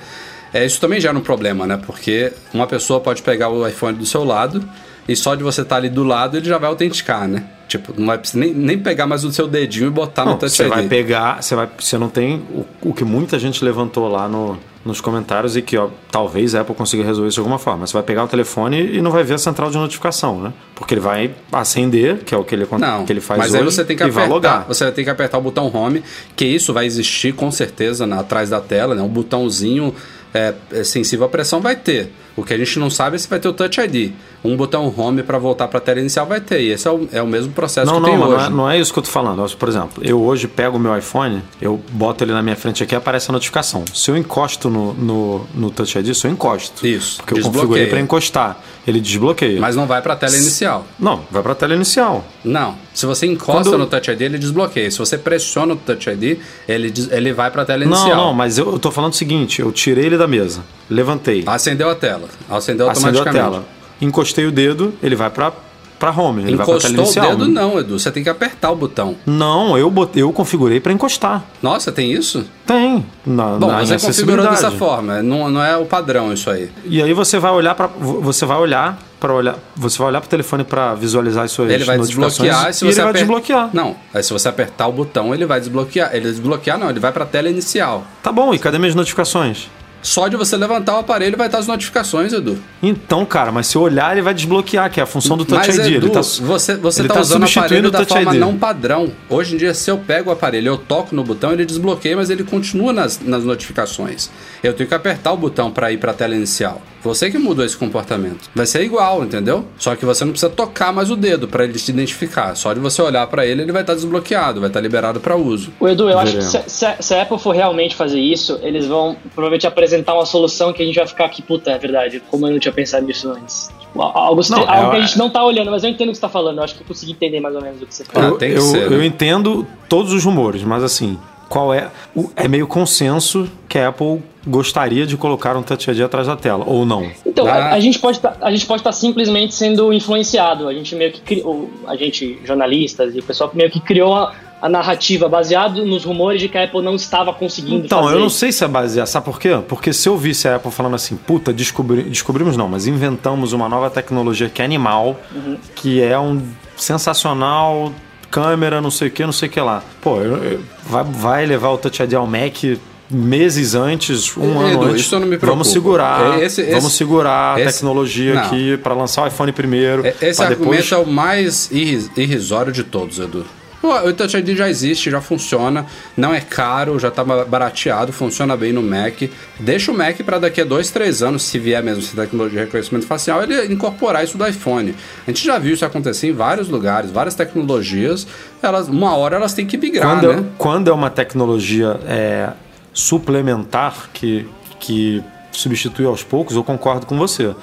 é, isso também gera um problema, né? Porque uma pessoa pode pegar o iPhone do seu lado e só de você estar ali do lado ele já vai autenticar, né? Tipo, não vai precisar nem, nem pegar mais o seu dedinho e botar Não, no Touch você vai pegar, você vai, você não tem o, o que muita gente levantou lá no, nos comentários e que ó, talvez a Apple consiga resolver isso de alguma forma. Você vai pegar o telefone e não vai ver a central de notificação, né? Porque ele vai acender, que é o que ele, Não, que ele faz mas hoje, aí você tem que e vai apertar. logar. Você vai ter que apertar o botão Home, que isso vai existir com certeza na, atrás da tela, né? Um botãozinho é, é sensível à pressão vai ter. O que a gente não sabe é se vai ter o Touch ID. Um botão Home para voltar para a tela inicial vai ter. E esse é o, é o mesmo processo Não, que não, tem mas não hoje. é, não é isso que eu tô falando. Por exemplo, eu hoje pego o meu iPhone, eu boto ele na minha frente aqui aparece a notificação. Se eu encosto no, no, no Touch ID, se eu encosto. Isso, Porque eu configurei para encostar. Ele desbloqueia. Mas não vai para a tela inicial. Não, vai para a tela inicial. Não. Se você encosta Quando- no Touch ID, ele desbloqueia. Se você pressiona o Touch ID, ele, ele vai para a tela Não, inicial. não, mas eu, eu tô falando o seguinte: eu tirei ele da mesa, levantei, Acendeu a tela. Acendeu acendeu a automaticamente. tela, encostei o dedo, ele vai para para home, ele vai para a tela Encostou o inicial. dedo, não, Edu. Você tem que apertar o botão. Não, eu botei, eu configurei para encostar. Nossa, tem isso? Tem. Na, Bom, na você configurou acessibilidade. dessa forma, não, não é o padrão isso aí. E aí você vai olhar para você vai olhar para olhar, você vai olhar para o telefone para visualizar as suas Ele vai desbloquear se você ele vai desbloquear. Não, aí se você apertar o botão, ele vai desbloquear. Ele desbloquear não, ele vai para a tela inicial. Tá bom, e cadê minhas notificações? Só de você levantar o aparelho vai estar as notificações, Edu. Então, cara, mas se eu olhar, ele vai desbloquear, que é a função do Touch Mas, ID. Edu, ele tá, você, você ele tá tá usando o substituindo aparelho da forma ID. não padrão. Hoje em dia, se eu pego o aparelho eu toco no botão, ele desbloqueia, mas ele continua nas, nas notificações. Eu tenho que apertar o botão para ir para a tela inicial. Você que mudou esse comportamento. Vai ser igual, entendeu? Só que você não precisa tocar mais o dedo para ele te identificar. Só de você olhar para ele, ele vai estar desbloqueado, vai estar liberado para uso. O Edu, eu acho que Veremos. se, se- se a Apple for realmente fazer isso, eles vão provavelmente apresentar uma solução que a gente vai ficar aqui, puta, é verdade, como eu não tinha pensado nisso antes. Tipo, algo, Não, algo é- que a gente não tá olhando, mas eu entendo o que você tá falando, eu acho que eu consegui entender mais ou menos o que você fala. Ah, eu, tem que eu, ser, eu né? entendo todos os rumores, mas assim, qual é. o- é meio consenso que a Apple gostaria de colocar um Touch ID atrás da tela, ou não. Então, Ah. a, a gente pode tá, a gente pode estar simplesmente sendo influenciado. A gente meio que criou, a gente jornalistas e o pessoal meio que criou a, a narrativa baseado nos rumores de que a Apple não estava conseguindo Então, fazer. eu não sei se é baseado. Sabe por quê? Porque se eu visse a Apple falando assim, puta, descobri, descobrimos não, mas inventamos uma nova tecnologia que é animal, Uhum. que é um sensacional, câmera, não sei o que, não sei o que lá. Pô, eu- eu- vai, vai levar o Touch ID ao Mac meses antes, um Edu, ano antes. isso eu não me preocupo. Vamos segurar, Esse- esse- vamos segurar a esse- tecnologia não. aqui para lançar o iPhone primeiro. É- Esse argumento depois... é o mais irris- irrisório de todos, Edu. O Touch ID já existe, já funciona, não é caro, já tá barateado, funciona bem no Mac. Deixa o Mac para daqui a dois, três anos, se vier mesmo essa tecnologia de reconhecimento facial, ele incorporar isso do iPhone. A gente já viu isso acontecer em vários lugares, várias tecnologias, elas, uma hora elas têm que migrar, quando, né? é, quando é uma tecnologia é, suplementar que, que substitui aos poucos, eu concordo com você.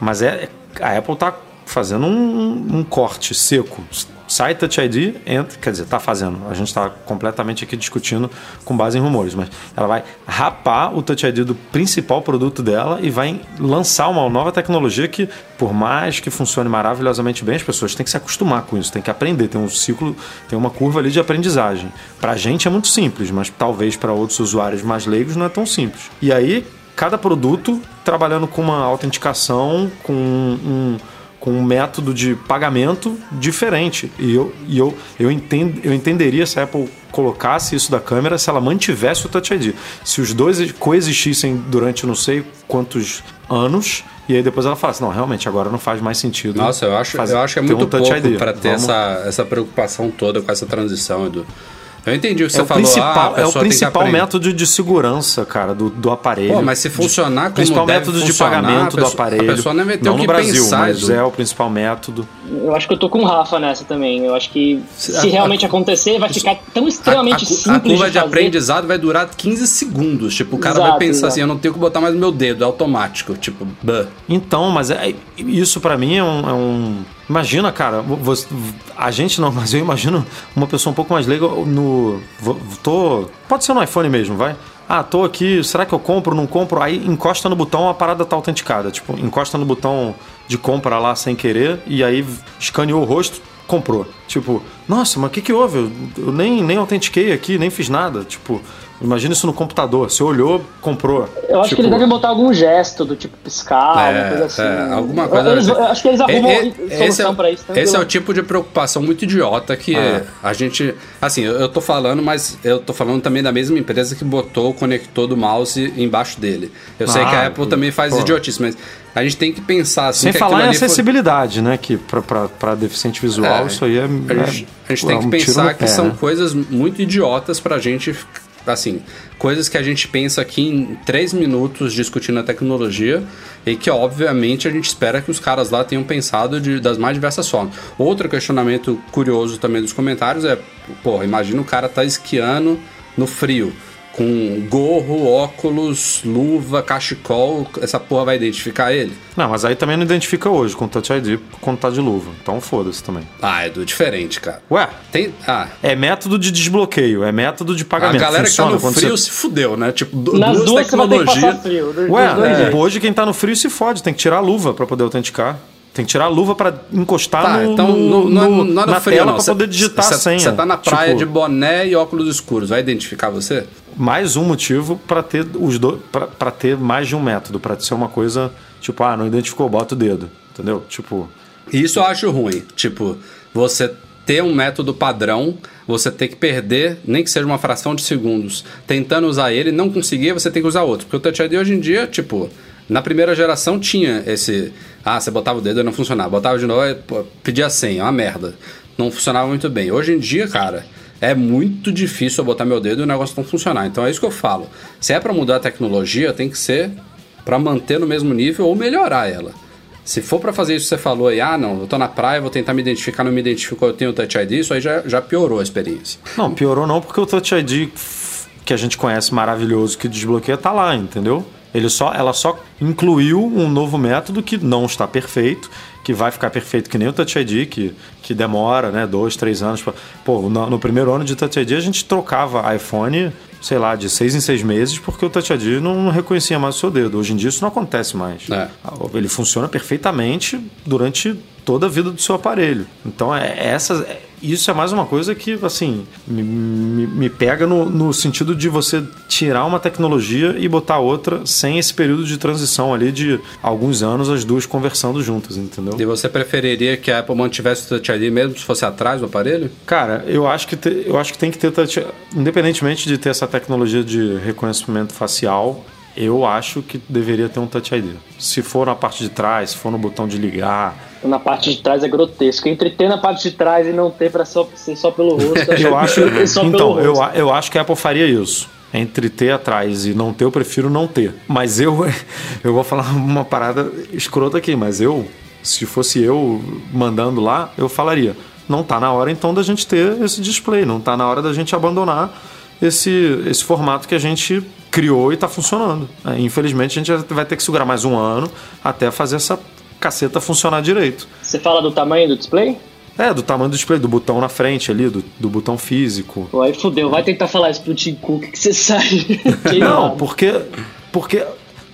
Mas é, a Apple está fazendo um, um corte seco. Sai Touch ID, entra, quer dizer, está fazendo. A gente está completamente aqui discutindo com base em rumores, mas ela vai rapar o Touch ID do principal produto dela e vai lançar uma nova tecnologia que, por mais que funcione maravilhosamente bem, as pessoas têm que se acostumar com isso, têm que aprender, tem um ciclo, tem uma curva ali de aprendizagem. Para a gente é muito simples, mas talvez para outros usuários mais leigos não é tão simples. E aí, cada produto trabalhando com uma autenticação, com um, com um método de pagamento diferente. E eu, e eu, eu, entendo, eu entenderia se a Apple colocasse isso da câmera se ela mantivesse o Touch ID. Se os dois coexistissem durante não sei quantos anos, e aí depois ela fala assim, não, realmente agora não faz mais sentido. Nossa, eu acho, fazer- eu acho que é muito um pouco para ter Vamos- essa, essa preocupação toda com essa transição, Edu. Eu entendi o que É você o falou. principal, ah, a é o pessoa principal método de segurança, cara, do, do aparelho. Pô, mas se funcionar como principal deve método de pagamento a do pessoa- aparelho. a pessoa não vai ter o no que Brasil, pensar, mas é o principal método. Eu acho que eu tô com o Rafa nessa também. Eu acho que Se- se a- realmente a- acontecer, vai ficar tão A, a, extremamente a simples curva de, de aprendizado vai durar 15 segundos. Tipo, o cara vai Exato, pensar exato. assim: eu não tenho que botar mais meu dedo, é automático. Tipo, bah. Então, mas é, isso pra mim é um, é um- Imagina, cara, você- a gente não, mas eu imagino uma pessoa um pouco mais leiga no. Tô. Pode ser no iPhone mesmo, vai. Ah, tô aqui, será que eu compro, não compro? Aí encosta no botão, a parada tá autenticada. Tipo, encosta no botão de compra lá sem querer e aí escaneou o rosto, comprou. Tipo, nossa, mas o que que houve? Eu, eu nem, nem autentiquei aqui, nem fiz nada. Tipo, imagina isso no computador. Você olhou, comprou. Eu acho Tipo, que eles devem botar algum gesto do tipo piscar, alguma coisa assim. é, alguma coisa. Eles- eu acho que eles arrumam E- e- solução esse é, pra isso. Esse é o tranquilo. tipo de preocupação muito idiota que Ah. a gente. Assim, eu, eu tô falando, mas eu tô falando também da mesma empresa que botou o conector do mouse embaixo dele. Eu sei Ah, que a Apple também faz pô. idiotice, mas a gente tem que pensar assim. Sem que falar em ali foi- acessibilidade, né? Que pra deficiente visual, É, isso aí é. A gente, é- a gente é tem um que tiro pensar que pé, são né? coisas muito idiotas pra gente. Assim, coisas que a gente pensa aqui em três minutos discutindo a tecnologia e que, obviamente, a gente espera que os caras lá tenham pensado de, das mais diversas formas. Outro questionamento curioso também dos comentários é: pô, imagina o cara tá esquiando no frio. Com gorro, óculos, luva, cachecol, essa porra vai identificar ele? Não, mas aí também não identifica hoje com Touch ID quando tá de luva. Então foda-se também. Ah, é do diferente, cara. Ué, Tem. Ah, é método de desbloqueio, é método de A pagamento. galera que tá Funciona no frio você- se fudeu, né? Tipo, Nas duas duas tecnologias. frio. dos- Ué, dois é, hoje quem tá no frio se fode, tem que tirar a luva pra poder autenticar. Tem que tirar a luva pra encostar Tá, no, então no- não, não, no- é no na frio, tela Cê- poder digitar cê- a senha. Você tá na praia Tipo, de boné e óculos escuros, vai identificar você? Mais um motivo pra ter os dois para ter mais de um método, pra ser uma coisa tipo, ah, não identificou, bota o dedo, entendeu? Tipo, Isso eu acho ruim. Tipo, você ter um método padrão, você ter que perder, nem que seja uma fração de segundos, tentando usar ele, não conseguir, você tem que usar outro. Porque o Touch ID hoje em dia, tipo, na primeira geração tinha esse. Ah, você botava o dedo e não funcionava. Botava de novo e pedia senha, é uma merda. Não funcionava muito bem. Hoje em dia, cara, é muito difícil eu botar meu dedo e o negócio não funcionar. Então é isso que eu falo. Se é pra mudar a tecnologia, tem que ser pra manter no mesmo nível ou melhorar ela. Se for pra fazer isso que você falou aí, ah, não, eu tô na praia, vou tentar me identificar, não me identificou, eu tenho o Touch ID, isso aí já, já piorou a experiência. Não, piorou não, porque o Touch ID que a gente conhece maravilhoso que desbloqueia tá lá, entendeu? Ele só, ela só incluiu um novo método que não está perfeito, que vai ficar perfeito que nem o Touch ID, que, que demora, né, dois, três anos. Pra... Pô, no, no primeiro ano de Touch ID a gente trocava iPhone, sei lá, de seis em seis meses, porque o Touch ID não reconhecia mais o seu dedo. Hoje em dia isso não acontece mais. É. Ele funciona perfeitamente durante toda a vida do seu aparelho. Então, é, essa, é- isso é mais uma coisa que, assim, me, me- me pega no, no sentido de você tirar uma tecnologia e botar outra sem esse período de transição ali de alguns anos, as duas conversando juntas, entendeu? E você preferiria que a Apple mantivesse o Touch ID mesmo se fosse atrás do aparelho? Cara, eu acho que te- eu acho que tem que ter touch, independentemente de ter essa tecnologia de reconhecimento facial, eu acho que deveria ter um Touch ID. Se for na parte de trás, se for no botão de ligar, Na parte de trás é grotesco. Entre ter na parte de trás e não ter pra só, ser só pelo rosto. Eu acho, só então, eu, rosto. eu acho que a Apple faria isso. Entre ter atrás e não ter, eu prefiro não ter. Mas eu, eu vou falar uma parada escrota aqui, mas eu, se fosse eu mandando lá, eu falaria: não tá na hora então da gente ter esse display, não tá na hora da gente abandonar esse, esse formato que a gente criou e tá funcionando. É, Infelizmente, a gente vai ter que segurar mais um ano até fazer essa caceta funcionar direito. Você fala do tamanho do display? É, do tamanho do display, do botão na frente ali, do, do botão físico. Aí fudeu. Vai tentar falar isso pro Tim Cook que você sai. Não, porque, porque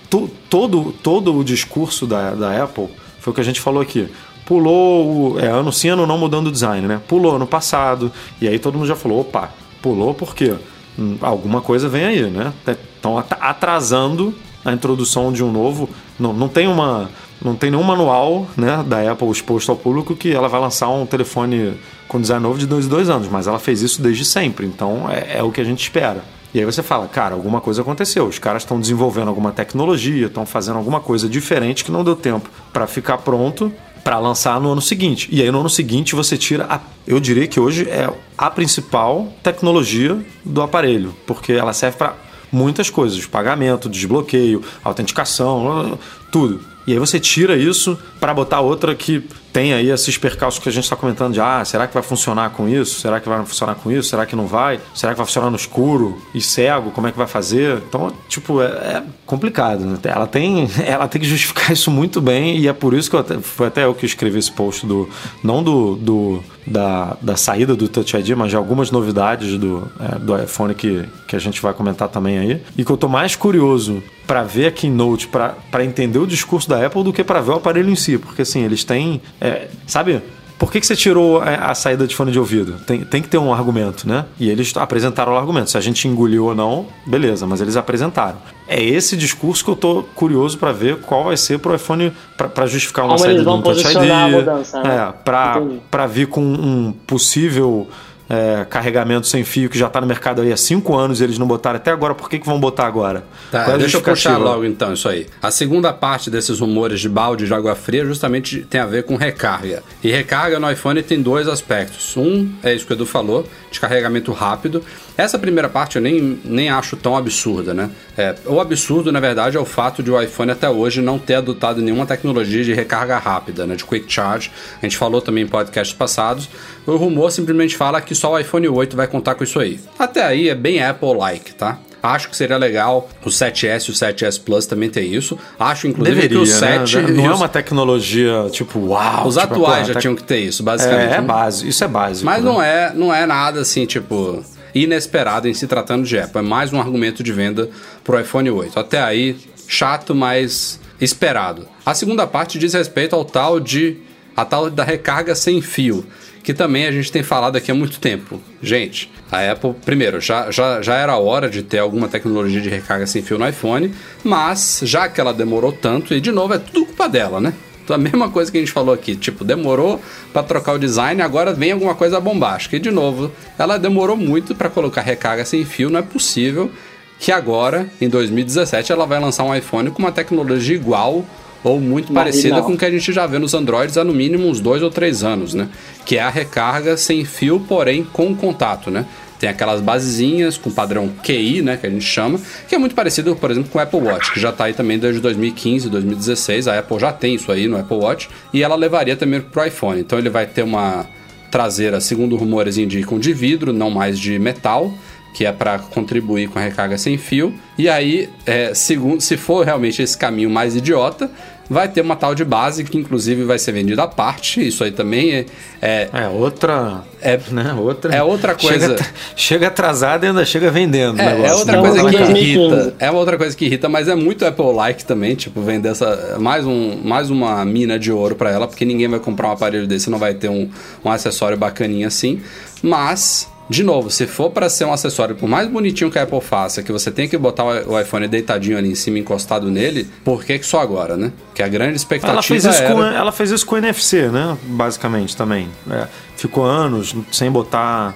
to- todo, todo o discurso da, da Apple foi o que a gente falou aqui. Pulou, o- é, ano sim, ano não mudando o design, né? Pulou ano passado, e aí todo mundo já falou, opa, pulou por quê? Hum, Alguma coisa vem aí, né? Estão atrasando a introdução de um novo. Não, não tem uma. Não tem nenhum manual né, da Apple exposto ao público que ela vai lançar um telefone com design novo de dois em dois anos, mas ela fez isso desde sempre, então é, é o que a gente espera. E aí você fala, cara, alguma coisa aconteceu. Os caras estão desenvolvendo alguma tecnologia, estão fazendo alguma coisa diferente que não deu tempo para ficar pronto para lançar no ano seguinte. E aí no ano seguinte você tira a, eu diria que hoje é a principal tecnologia do aparelho, porque ela serve para muitas coisas, pagamento, desbloqueio, autenticação, tudo. E aí você tira isso para botar outra que tem aí esses percalços que a gente está comentando de ah, será que vai funcionar com isso? Será que vai funcionar com isso? Será que não vai? Será que vai funcionar no escuro e cego? Como é que vai fazer? Então, tipo, é, é complicado. Né? Ela tem, ela tem que justificar isso muito bem e é por isso que eu até, foi até eu que escrevi esse post do não do, do da, da saída do Touch ID, mas de algumas novidades do, é, do iPhone que, que a gente vai comentar também aí. E que eu tô mais curioso para ver a Keynote, para entender o discurso da Apple do que para ver o aparelho em si, porque assim, eles têm, é, sabe? Por que, que você tirou a, a, saída de fone de ouvido? Tem, tem que ter um argumento, né? E eles apresentaram o argumento. Se a gente engoliu ou não, beleza, mas eles apresentaram. É esse discurso que eu tô curioso para ver qual vai ser pro iPhone para justificar uma Como saída eles vão do Touch ID. posicionar a mudança, né? É, para vir com um possível é, carregamento sem fio que já está no mercado aí há cinco anos e eles não botaram até agora, por que, que vão botar agora? Tá, é deixa eu puxar logo então isso aí. A segunda parte desses rumores de balde de água fria justamente tem a ver com recarga. E recarga no iPhone tem dois aspectos. Um é isso que o Edu falou, de carregamento rápido. Essa primeira parte eu nem, nem acho tão absurda, né? É, o absurdo, na verdade, é o fato de o iPhone até hoje não ter adotado nenhuma tecnologia de recarga rápida, né? De quick charge. A gente falou também em podcasts passados. O rumor simplesmente fala que só o iPhone 8 vai contar com isso aí. Até aí é bem Apple-like, tá? Acho que seria legal o 7S e o 7S Plus também ter isso. Acho, inclusive, Deveria, que o 7. né? Não é uma tecnologia tipo, uau. Os tipo, atuais já tec- tinham que ter isso, basicamente. É, é né? base, isso é básico. Mas né? não é, não é nada assim, tipo, inesperado em se tratando de Apple. É mais um argumento de venda pro iPhone 8. Até aí, chato, mas esperado. A segunda parte diz respeito ao tal de a tal da recarga sem fio, que também a gente tem falado aqui há muito tempo. Gente, a Apple, primeiro, já, já, já era hora de ter alguma tecnologia de recarga sem fio no iPhone, mas já que ela demorou tanto, e de novo, é tudo culpa dela, né? Então, a mesma coisa que a gente falou aqui, tipo, demorou para trocar o design, agora vem alguma coisa bombástica. E de novo, ela demorou muito para colocar recarga sem fio, não é possível que agora, em 2017, ela vai lançar um iPhone com uma tecnologia igual ou muito Mas parecida com o que a gente já vê nos Androids há no mínimo uns dois ou três anos, né? Que é a recarga sem fio, porém com contato, né? Tem aquelas basezinhas com padrão QI, né, que a gente chama, que é muito parecido, por exemplo, com o Apple Watch, que já está aí também desde 2015, 2016. A Apple já tem isso aí no Apple Watch e ela levaria também pro iPhone. Então ele vai ter uma traseira, segundo rumores indicam, de vidro, não mais de metal, que é para contribuir com a recarga sem fio. E aí, é, segundo, se for realmente esse caminho mais idiota, vai ter uma tal de base que inclusive vai ser vendida à parte. Isso aí também é, é, É outra. É- né? outra. é outra coisa- Chega, chega atrasado e ainda chega vendendo. o É, negócio, é outra né? coisa que em 2015. irrita. É outra coisa que irrita, mas é muito Apple-like também, tipo, vender essa mais um mais uma mina de ouro pra ela, porque ninguém vai comprar um aparelho desse, não vai ter um, um acessório bacaninha assim. Mas de novo, se for pra ser um acessório, por mais bonitinho que a Apple faça, que você tem que botar o o iPhone deitadinho ali em cima, encostado nele, por que que só agora, né? Que a grande expectativa Ela fez, isso era... com, ela fez isso com o NFC, né? Basicamente também. É, ficou anos sem botar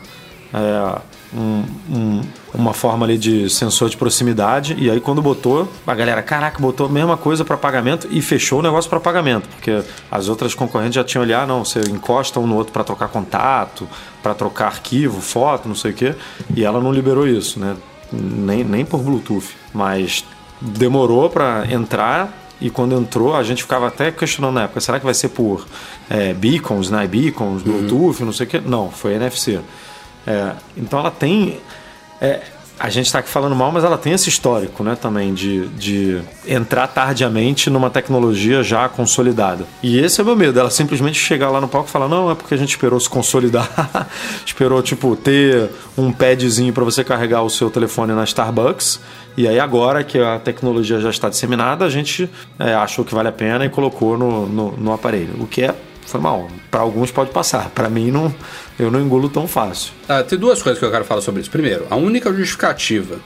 é, um- um- uma forma ali de sensor de proximidade. E aí quando botou, a galera, caraca, botou a mesma coisa para pagamento e fechou o negócio para pagamento. Porque as outras concorrentes já tinham ali, ah, não, você encosta um no outro para trocar contato, para trocar arquivo, foto, não sei o quê. E ela não liberou isso, né? Nem, nem por Bluetooth. Mas demorou para entrar e quando entrou, a gente ficava até questionando na época, será que vai ser por é, beacons, né? Beacons, Bluetooth, não sei o que. Não, foi NFC. É, então ela tem. É, a gente está aqui falando mal, mas ela tem esse histórico, né, também, de, de entrar tardiamente numa tecnologia já consolidada. E esse é o meu medo, ela simplesmente chegar lá no palco e falar, não, é porque a gente esperou se consolidar, esperou, tipo, ter um padzinho para você carregar o seu telefone na Starbucks, e aí agora que a tecnologia já está disseminada, a gente é, achou que vale a pena e colocou no, no, no aparelho. O que é foi mal. Para alguns pode passar. Para mim não, eu não engulo tão fácil. Ah, tem duas coisas que eu quero falar sobre isso. Primeiro, a única justificativa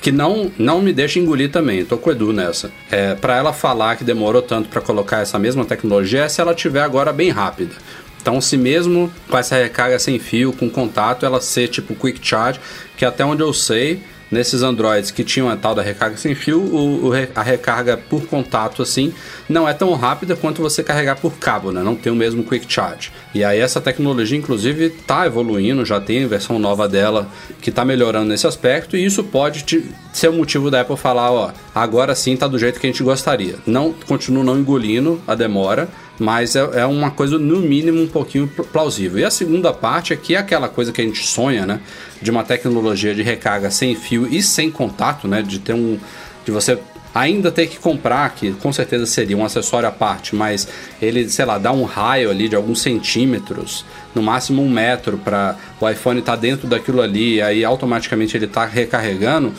que não, não me deixa engolir também, tô com o Edu nessa, é para ela falar que demorou tanto para colocar essa mesma tecnologia é se ela tiver agora bem rápida. Então, se mesmo com essa recarga sem fio, com contato, ela ser tipo quick charge, que até onde eu sei, nesses Androids que tinham a tal da recarga sem fio, o, o, a recarga por contato assim não é tão rápida quanto você carregar por cabo, né? Não tem o mesmo quick charge. E aí essa tecnologia inclusive está evoluindo, já tem versão nova dela que está melhorando nesse aspecto e isso pode te, ser o motivo da Apple falar, ó, agora sim tá do jeito que a gente gostaria. Não continuo não engolindo a demora, mas é, é, uma coisa, no mínimo, um pouquinho plausível. E a segunda parte é que é aquela coisa que a gente sonha, né? De uma tecnologia de recarga sem fio e sem contato, né? De ter um. de você ainda ter que comprar, que com certeza seria um acessório à parte, mas ele, sei lá, dá um raio ali de alguns centímetros, no máximo um metro, para o iPhone estar tá dentro daquilo ali, aí automaticamente ele está recarregando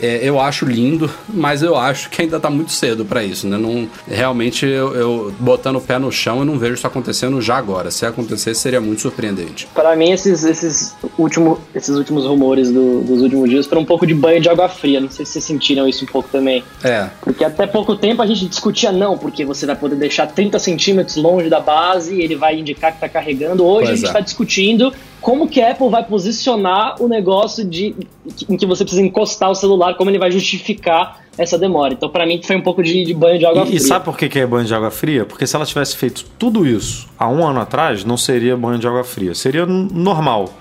é, eu acho lindo, mas eu acho que ainda está muito cedo para isso, né? Não, realmente, eu, eu, botando o pé no chão, eu não vejo isso acontecendo já agora. Se acontecer, seria muito surpreendente. Para mim, esses, esses, último, esses últimos rumores do, dos últimos dias foram um pouco de banho de água fria. Não sei se vocês sentiram isso um pouco também. É. Porque até pouco tempo a gente discutia, não, porque você vai poder deixar 30 centímetros longe da base e ele vai indicar que está carregando. Hoje pois a gente está é. discutindo como que a Apple vai posicionar o negócio de em que você precisa encostar o celular, como ele vai justificar essa demora. Então, para mim, foi um pouco de, de, banho de água e, fria. E sabe por que é banho de água fria? Porque se ela tivesse feito tudo isso há um ano atrás, não seria banho de água fria. Seria normal.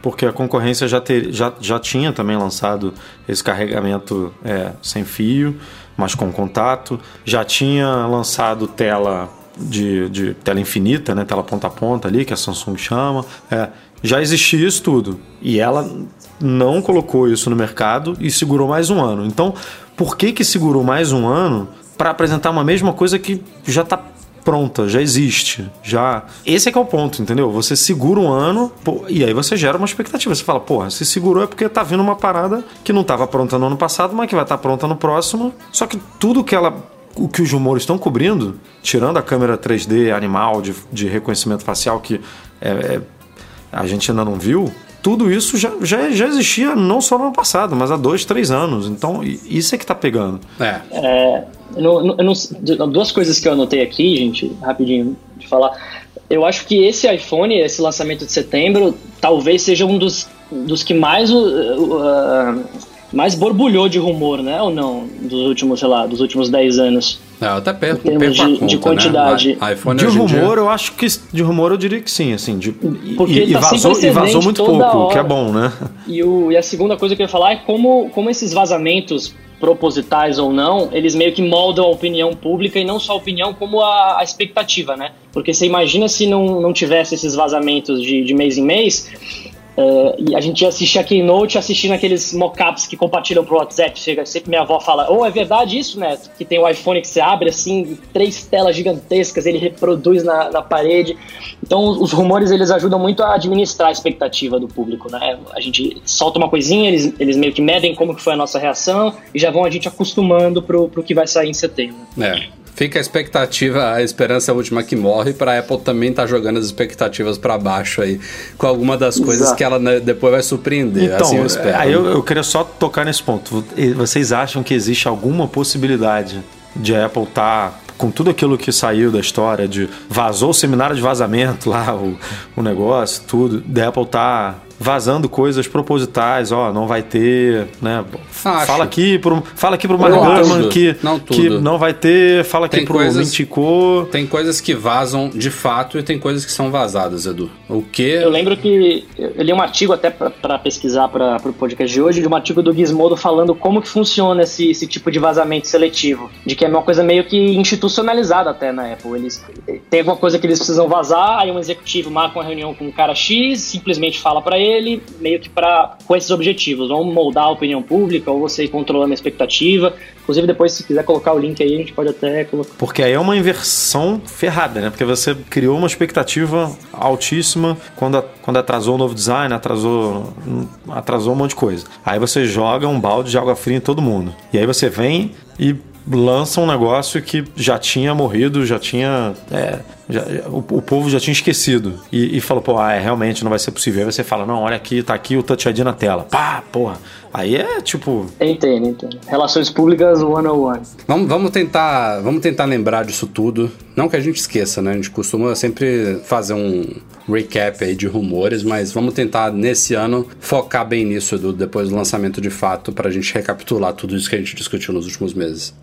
Porque a concorrência já, ter, já, já tinha também lançado esse carregamento é, sem fio, mas com contato. Já tinha lançado tela de, de tela infinita, né? tela ponta a ponta ali, que a Samsung chama. É, já existia isso tudo. E ela não colocou isso no mercado e segurou mais um ano. Então, por que, que segurou mais um ano para apresentar uma mesma coisa que já está pronta, já existe, já. Esse é que é o ponto, entendeu? Você segura um ano pô, e aí você gera uma expectativa. Você fala, porra, se segurou é porque tá vindo uma parada que não estava pronta no ano passado, mas que vai estar tá pronta no próximo. Só que tudo que ela o que os rumores estão cobrindo, tirando a câmera 3D animal de, de reconhecimento facial, que é, é a gente ainda não viu, tudo isso já, já, já existia não só no ano passado, mas há dois, três anos. Então, isso é que está pegando. É. é eu não, duas coisas que eu anotei aqui, gente, rapidinho de falar. Eu acho que esse iPhone, esse lançamento de setembro, talvez seja um dos, dos que mais, uh, uh, mais borbulhou de rumor, né? Ou não? Dos últimos, sei lá, dos últimos 10 anos. É, até perto, em termos de, conta, de, né? quantidade. Né? iPhone de rumor, dia... eu acho que de rumor eu diria que sim, assim, de, Porque e, tá vazou, e vazou muito pouco, hora. que é bom, né? E, o, e a segunda coisa que eu ia falar é como, como esses vazamentos propositais ou não, eles meio que moldam a opinião pública e não só a opinião, como a, a expectativa, né? Porque você imagina se não, não tivesse esses vazamentos de, de mês em mês, Uh, e a gente assistia Keynote assistindo aqueles mockups que compartilham pro WhatsApp. Chega, sempre minha avó fala: Ô, oh, é verdade isso, Neto? Que tem o iPhone que você abre assim, três telas gigantescas, ele reproduz na, na parede. Então, os rumores eles ajudam muito a administrar a expectativa do público, né? A gente solta uma coisinha, eles, eles meio que medem como que foi a nossa reação e já vão a gente acostumando pro, pro que vai sair em setembro. É. Fica a expectativa, a esperança é a última que morre, para a Apple também tá jogando as expectativas para baixo aí, com alguma das coisas Exato. que ela né, depois vai surpreender. Então, assim eu espero. Aí eu, eu queria só tocar nesse ponto. Vocês acham que existe alguma possibilidade de a Apple estar tá com tudo aquilo que saiu da história de vazou o seminário de vazamento lá, o, o negócio, tudo, da Apple tá vazando coisas propositais, ó, não vai ter, né? Acho. Fala aqui pro, fala aqui pro Mark Gurman que não, que não vai ter, fala aqui tem pro coisas, Mintico. Tem coisas que vazam de fato e tem coisas que são vazadas, Edu. O que? Eu lembro que eu li um artigo até para pesquisar para o artigo de hoje, de um artigo do Gizmodo falando como que funciona esse, esse tipo de vazamento seletivo, de que é uma coisa meio que institucionalizada até na Apple. Eles tem alguma coisa que eles precisam vazar, aí um executivo marca uma reunião com um cara X, simplesmente fala para ele ele meio que para com esses objetivos. Vamos moldar a opinião pública ou você ir controlando a expectativa. Inclusive, depois, se quiser colocar o link aí, a gente pode até colocar. Porque aí é uma inversão ferrada, né? Porque você criou uma expectativa altíssima quando, quando atrasou o novo design, atrasou, atrasou um monte de coisa. Aí você joga um balde de água fria em todo mundo. E aí você vem e lança um negócio que já tinha morrido, já tinha. É, já, o, o, povo já tinha esquecido. E, e, falou, pô, ah, é, realmente não vai ser possível. Aí você fala, não, olha aqui, tá aqui o Touch ID na tela. Pá, porra. Aí é tipo. Entendo, entendo. Relações públicas one on one. Vamos, vamos tentar. Vamos tentar lembrar disso tudo. Não que a gente esqueça, né? A gente costuma sempre fazer um recap aí de rumores, mas vamos tentar nesse ano focar bem nisso, Edu, depois do lançamento de fato, pra gente recapitular tudo isso que a gente discutiu nos últimos meses.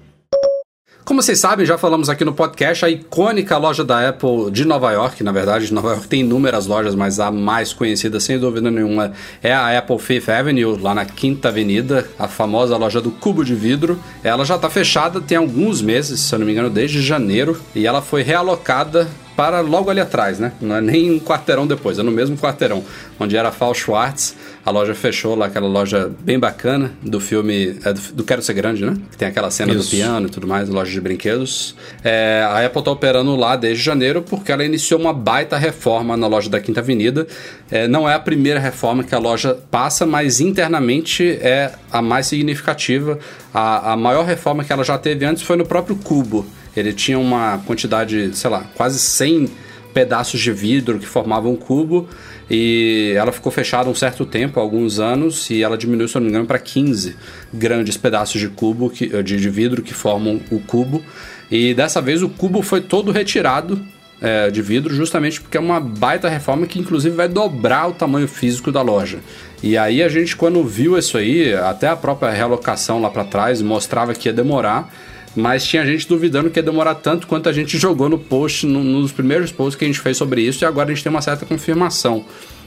Como vocês sabem, já falamos aqui no podcast, a icônica loja da Apple de Nova York, na verdade, Nova York tem inúmeras lojas, mas a mais conhecida, sem dúvida nenhuma, é a Apple Fifth Avenue, lá na Quinta Avenida, a famosa loja do cubo de vidro. Ela já está fechada tem alguns meses, se eu não me engano, desde janeiro, e ela foi realocada para logo ali atrás, né? Não é nem um quarteirão depois, é no mesmo quarteirão, onde era Fall Schwartz. A loja fechou lá, aquela loja bem bacana do filme é do, do, Quero Ser Grande, né? Que tem aquela cena Isso. do piano e tudo mais, loja de brinquedos. É, a Apple tá operando lá desde janeiro porque ela iniciou uma baita reforma na loja da Quinta Avenida. É, não é a primeira reforma que a loja passa, mas internamente é a mais significativa. A, a maior reforma que ela já teve antes foi no próprio Cubo ele tinha uma quantidade, sei lá, quase 100 pedaços de vidro que formavam um cubo e ela ficou fechada um certo tempo, alguns anos, e ela diminuiu, se não me engano, para 15 grandes pedaços de cubo que, de, de vidro que formam o cubo. E dessa vez o cubo foi todo retirado é, de vidro, justamente porque é uma baita reforma que inclusive vai dobrar o tamanho físico da loja. E aí a gente, quando viu isso aí, até a própria realocação lá para trás mostrava que ia demorar mas tinha gente duvidando que ia demorar tanto quanto a gente jogou no post, no, nos primeiros posts que a gente fez sobre isso, e agora a gente tem uma certa confirmação.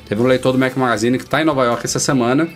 Teve um leitor do Mac Magazine que está em Nova York essa semana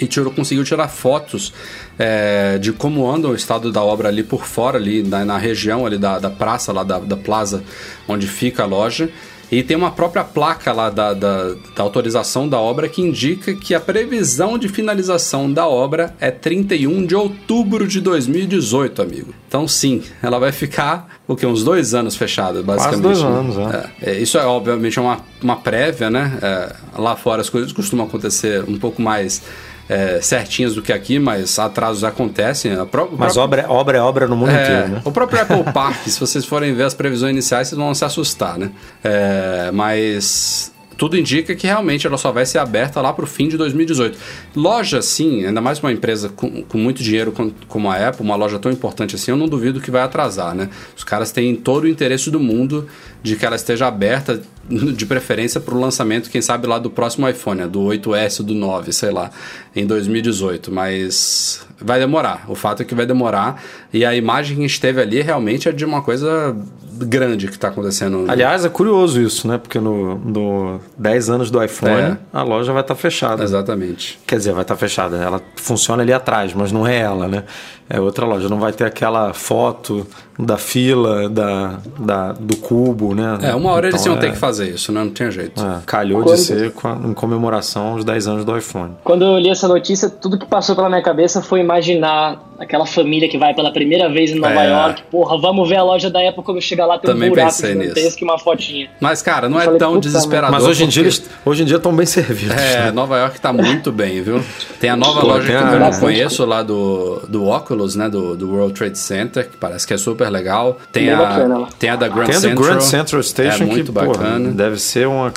e tirou, conseguiu tirar fotos é, de como anda o estado da obra ali por fora, ali na, na região ali da, da praça, lá da, da plaza onde fica a loja. E tem uma própria placa lá da, da, da, autorização da obra que indica que a previsão de finalização da obra é 31 de outubro de 2018, amigo. Então, sim, ela vai ficar, o que? Uns dois anos fechada, basicamente. Quase dois anos, é. é. Isso é, obviamente, uma, uma prévia, né? É, lá fora as coisas costumam acontecer um pouco mais é, certinhas do que aqui, mas atrasos acontecem. Pró mas próprio... obra, obra é obra no mundo é, inteiro, né? O próprio Apple Park, se vocês forem ver as previsões iniciais, vocês vão se assustar, né? É, mas tudo indica que realmente ela só vai ser aberta lá para o fim de 2018. Loja, sim, ainda mais uma empresa com, com, muito dinheiro como a Apple, uma loja tão importante assim, eu não duvido que vai atrasar, né? Os caras têm todo o interesse do mundo de que ela esteja aberta, de preferência para o lançamento, quem sabe lá do próximo iPhone, né? do 8S, do 9, sei lá, em 2018. Mas vai demorar. O fato é que vai demorar. E a imagem que a gente teve ali realmente é de uma coisa grande que está acontecendo. Aliás, é curioso isso, né? Porque no, no 10 anos do iPhone, é. a loja vai estar tá fechada. Exatamente. Quer dizer, vai estar tá fechada. Ela funciona ali atrás, mas não é ela, né? É outra loja. Não vai ter aquela foto da fila, da, da, do cubo, né? É, uma hora então, eles iam é... ter que fazer isso, né? Não tinha jeito. É, calhou Quando... de ser em comemoração aos 10 anos do iPhone. Quando eu li essa notícia, tudo que passou pela minha cabeça foi imaginar aquela família que vai pela primeira vez em Nova é. York. Porra, vamos ver a loja da Apple quando chegar lá tem Também um buraco gigantesco e uma fotinha. Mas, cara, não eu é falei, tão desesperador. Mas hoje em dia eles hoje em dia estão bem servidos. É, né? Nova York tá muito bem, viu? Tem a nova Pô, loja que eu não conheço lá do, do Oculus, né? Do, do World Trade Center, que parece que é super legal. Tem, a, tem a da Grand tem Central. Tem a Grand Central Station, é muito que, bacana. deve ser uma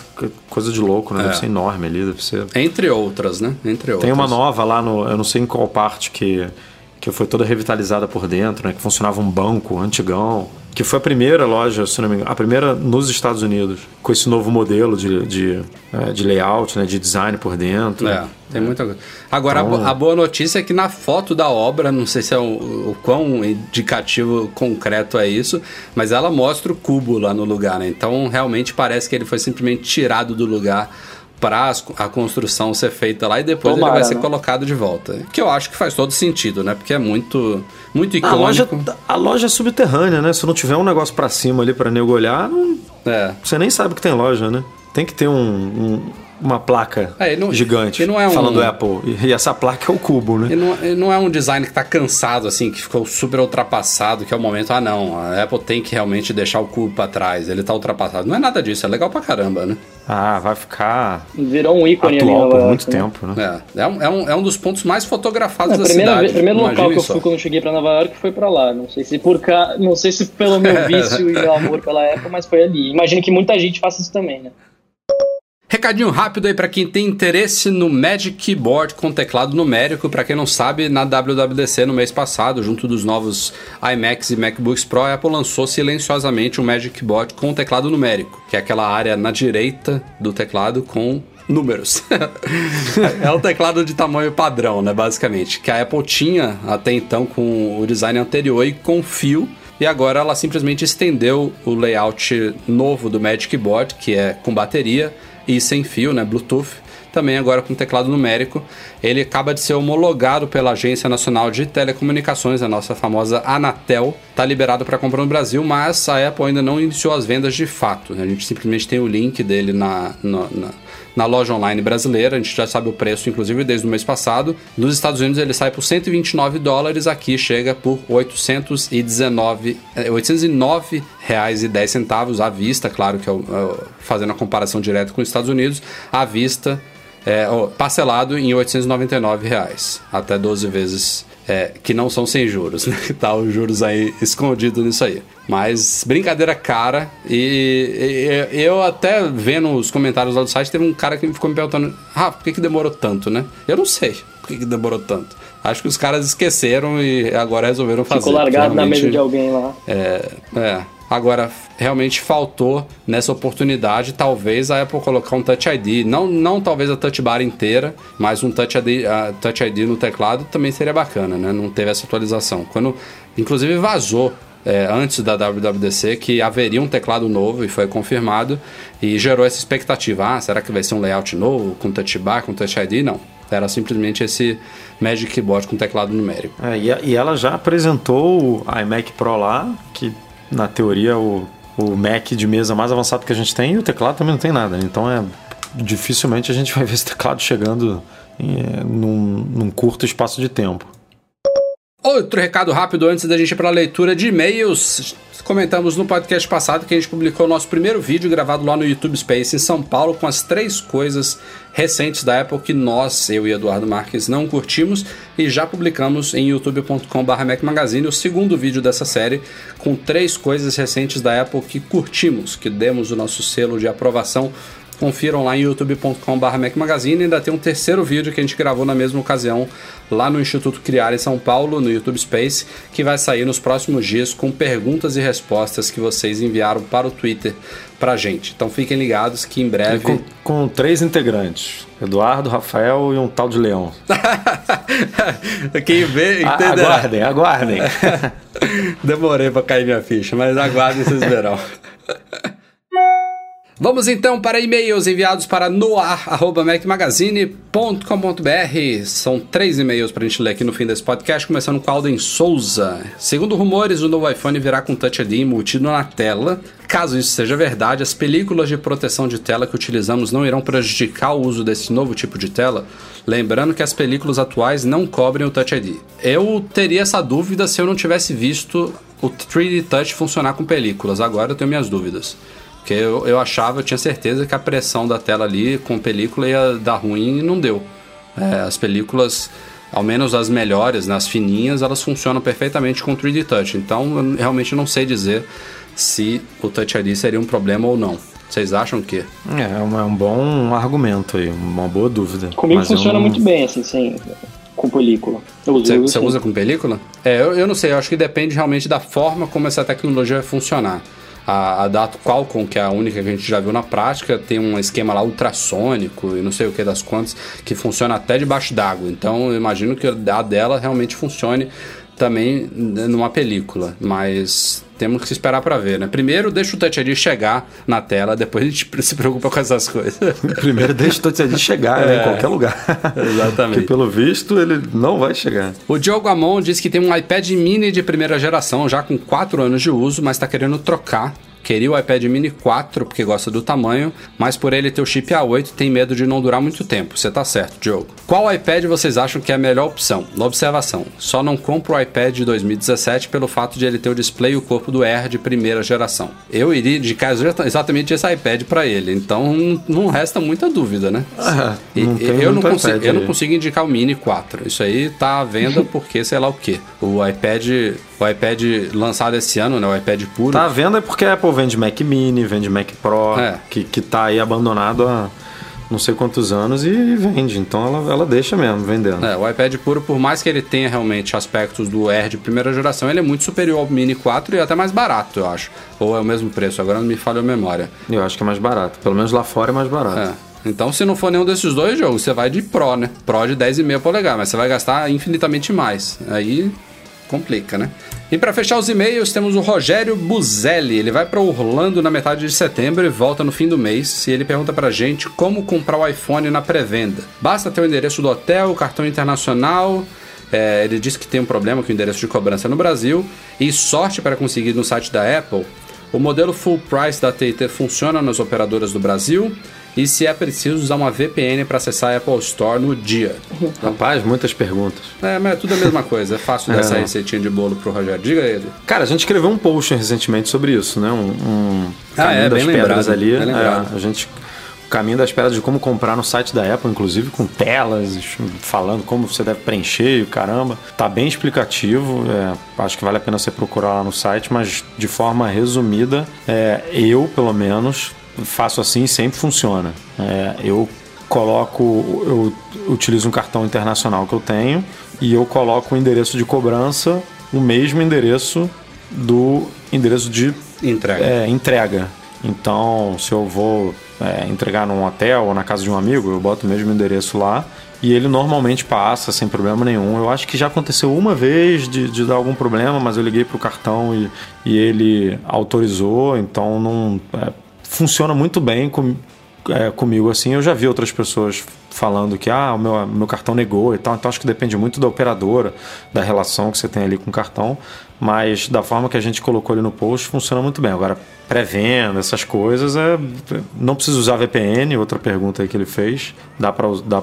coisa de louco, né? Deve é. ser enorme ali, deve ser... Entre outras, né? Entre outras. Tem uma nova lá no... Eu não sei em qual parte que que foi toda revitalizada por dentro, né? Que funcionava um banco antigão, que foi a primeira loja, se não me engano, a primeira nos Estados Unidos, com esse novo modelo de, de, é, de layout, né? De design por dentro. É, tem muita coisa. Agora, então, a, boa notícia é que na foto da obra, não sei se é o, o quão indicativo concreto é isso, mas ela mostra o cubo lá no lugar, né? Então, realmente parece que ele foi simplesmente tirado do lugar para a construção ser feita lá e depois Tomara, ele vai ser né? colocado de volta. Que eu acho que faz todo sentido, né? Porque é muito, muito icônico. A loja, a loja é subterrânea, né? Se não tiver um negócio para cima ali para nego olhar, não, é. você nem sabe que tem loja, né? Tem que ter um, um uma placa é, não, gigante não é falando um, Apple. E essa placa é o cubo, né? E não, e não é um design que está cansado, assim, que ficou super ultrapassado, que é o momento, ah não, a Apple tem que realmente deixar o cubo para trás, ele está ultrapassado. Não é nada disso, é legal pra caramba, né? Ah, vai ficar. Virou um ícone atual ali por muito né? tempo, né? É, é um, é, um, é um dos pontos mais fotografados é, da primeira cidade. O primeiro local que eu fui quando eu cheguei para Nova York foi para lá. Não sei se por cá, não sei se pelo meu vício e meu amor pela Apple, mas foi ali. Imagino que muita gente faça isso também, né? Recadinho rápido aí para quem tem interesse no Magic Keyboard com teclado numérico. Para quem não sabe, na WWDC no mês passado, junto dos novos iMacs e MacBooks Pro, a Apple lançou silenciosamente um Magic Keyboard com teclado numérico, que é aquela área na direita do teclado com números. é o teclado de tamanho padrão, né, basicamente, que a Apple tinha até então com o design anterior e com fio e agora ela simplesmente estendeu o layout novo do Magic Keyboard, que é com bateria, e sem fio, né, Bluetooth, também agora com teclado numérico. Ele acaba de ser homologado pela Agência Nacional de Telecomunicações, a nossa famosa Anatel. Está liberado para compra no Brasil, mas a Apple ainda não iniciou as vendas de fato. A gente simplesmente tem o link dele na, na, na na loja online brasileira. A gente já sabe o preço, inclusive, desde o mês passado. Nos Estados Unidos ele sai por 129 dólares, aqui chega por 819, 809 eh, reais e 10 centavos à vista, claro que é, é fazendo a comparação direta com os Estados Unidos, à vista é, parcelado em 899 reais, até 12 vezes é, que não são sem juros, né? Que tá os juros aí escondido nisso aí. Mas brincadeira cara. E, e, eu até vendo os comentários lá do site, teve um cara que ficou me perguntando: Ah, por que, que demorou tanto, né? Eu não sei por que, que demorou tanto. Acho que os caras esqueceram e agora resolveram fazer. Ficou largado na mesa de alguém lá. É, é. Agora, realmente faltou nessa oportunidade, talvez, a Apple colocar um Touch ID. Não, não talvez a Touch Bar inteira, mas um Touch ID, uh, Touch ID no teclado também seria bacana, né? Não teve essa atualização. Quando, inclusive, vazou é, antes da WWDC que haveria um teclado novo e foi confirmado e gerou essa expectativa. Ah, será que vai ser um layout novo com Touch Bar, com Touch ID? Não. Era simplesmente esse Magic Keyboard com teclado numérico. É, e, ela já apresentou o iMac Pro lá, que na teoria, o, o Mac de mesa mais avançado que a gente tem e o teclado também não tem nada. Então é dificilmente a gente vai ver esse teclado chegando em, é, num, num curto espaço de tempo. Outro recado rápido antes da gente ir para a leitura de e-mails. Comentamos no podcast passado que a gente publicou o nosso primeiro vídeo gravado lá no YouTube Space em São Paulo com as três coisas recentes da Apple que nós, eu e Eduardo Marques, não curtimos. E já publicamos em youtube.com.br Magazine o segundo vídeo dessa série com três coisas recentes da Apple que curtimos, que demos o nosso selo de aprovação Confiram lá em youtube.com.br Magazine. Ainda tem um terceiro vídeo que a gente gravou na mesma ocasião lá no Instituto Criar em São Paulo, no YouTube Space, que vai sair nos próximos dias com perguntas e respostas que vocês enviaram para o Twitter pra gente. Então fiquem ligados que em breve. Com, com, três integrantes: Eduardo, Rafael e um tal de Leão. Quem vê, entendeu? Aguardem, aguardem. Demorei pra cair minha ficha, mas aguardem vocês verão. Vamos então para e-mails enviados para noar.mecmagazine.com.br. São três e-mails para a gente ler aqui no fim desse podcast, começando com Alden Souza. Segundo rumores, o novo iPhone virá com Touch ID embutido na tela. Caso isso seja verdade, as películas de proteção de tela que utilizamos não irão prejudicar o uso desse novo tipo de tela. Lembrando que as películas atuais não cobrem o Touch ID. Eu teria essa dúvida se eu não tivesse visto o 3D Touch funcionar com películas. Agora eu tenho minhas dúvidas. Porque eu, eu achava, eu tinha certeza que a pressão da tela ali com película ia dar ruim e não deu. É, as películas, ao menos as melhores, nas né, fininhas, elas funcionam perfeitamente com 3D Touch. Então eu realmente não sei dizer se o Touch ID seria um problema ou não. Vocês acham que? É, é um, é um bom argumento aí, uma boa dúvida. Comigo funciona muito bem, assim, sem, com película. Você usa, usa com película? É, eu, eu não sei, eu acho que depende realmente da forma como essa tecnologia vai funcionar. A, a Qualcomm, que é a única que a gente já viu na prática, tem um esquema lá ultrassônico e não sei o que das quantas, que funciona até debaixo d'água. Então eu imagino que a dela realmente funcione também numa película, mas temos que esperar para ver, né? Primeiro deixa o Touch ID chegar na tela, depois a gente se preocupa com essas coisas. Primeiro deixa o Touch ID chegar é, né, em qualquer lugar. Exatamente. Porque pelo visto ele não vai chegar. O Diogo Amon diz que tem um iPad mini de primeira geração, já com 4 anos de uso, mas está querendo trocar Queria o iPad mini 4 porque gosta do tamanho, mas por ele ter o chip A8 tem medo de não durar muito tempo. Você tá certo, Diogo. Qual iPad vocês acham que é a melhor opção? Observação: só não compro o iPad de 2017 pelo fato de ele ter o display e o corpo do Air de primeira geração. Eu iria indicar exatamente esse iPad para ele, então não resta muita dúvida, né? Ah, não eu, não consigo, eu não consigo indicar o Mini 4. Isso aí tá à venda porque sei lá o que. O iPad o iPad lançado esse ano, né? O iPad puro. Tá à venda porque a Apple vende Mac Mini, vende Mac Pro, é. que, que tá aí abandonado há, não sei quantos anos e, e vende. Então ela, ela deixa mesmo vendendo. É, o iPad puro, por mais que ele tenha realmente aspectos do Air de primeira geração, ele é muito superior ao Mini 4 e até mais barato, eu acho. Ou é o mesmo preço, agora não me falha a memória. Eu acho que é mais barato. Pelo menos lá fora é mais barato. É. Então, se não for nenhum desses dois jogos, você vai de Pro, né? Pro de 10,5 polegadas, mas você vai gastar infinitamente mais. Aí complica, né? E para fechar os e-mails, temos o Rogério Buzelli. Ele vai para Orlando na metade de setembro e volta no fim do mês. E ele pergunta pra gente como comprar o iPhone na pré-venda. Basta ter o endereço do hotel, o cartão internacional. É, ele diz que tem um problema com o endereço de cobrança no Brasil. E sorte para conseguir no site da Apple. O modelo full price da TT funciona nas operadoras do Brasil e se é preciso usar uma VPN para acessar a Apple Store no dia. Rapaz, muitas perguntas. É, mas é tudo a mesma coisa. É fácil dessa É. receitinha de bolo pro Rogério. Diga Edu. Cara, a gente escreveu um post recentemente sobre isso, né? Um, um Ah, caminho é, das bem pedras lembrado, ali. bem lembrado. É, a gente o caminho das pedras de como comprar no site da Apple, inclusive com telas, falando como você deve preencher e caramba. Tá bem explicativo. é, acho que vale a pena você procurar lá no site, mas de forma resumida, é, eu, pelo menos, faço assim e sempre funciona. É, eu coloco, eu utilizo um cartão internacional que eu tenho e eu coloco o endereço de cobrança, o mesmo endereço do endereço de Entrega. é, entrega. Então, se eu vou é, entregar num hotel ou na casa de um amigo, eu boto o mesmo endereço lá e ele normalmente passa sem problema nenhum. Eu acho que já aconteceu uma vez de, de dar algum problema, mas eu liguei pro cartão e, e ele autorizou, então não é, funciona muito bem com, é, comigo assim. Eu já vi outras pessoas falando que ah, o meu, meu cartão negou e tal. Então acho que depende muito da operadora, da relação que você tem ali com o cartão. Mas da forma que a gente colocou ali no post, funciona muito bem. Agora, pré-venda, essas coisas, é, não precisa usar VPN, outra pergunta aí que ele fez. Dá pra, dá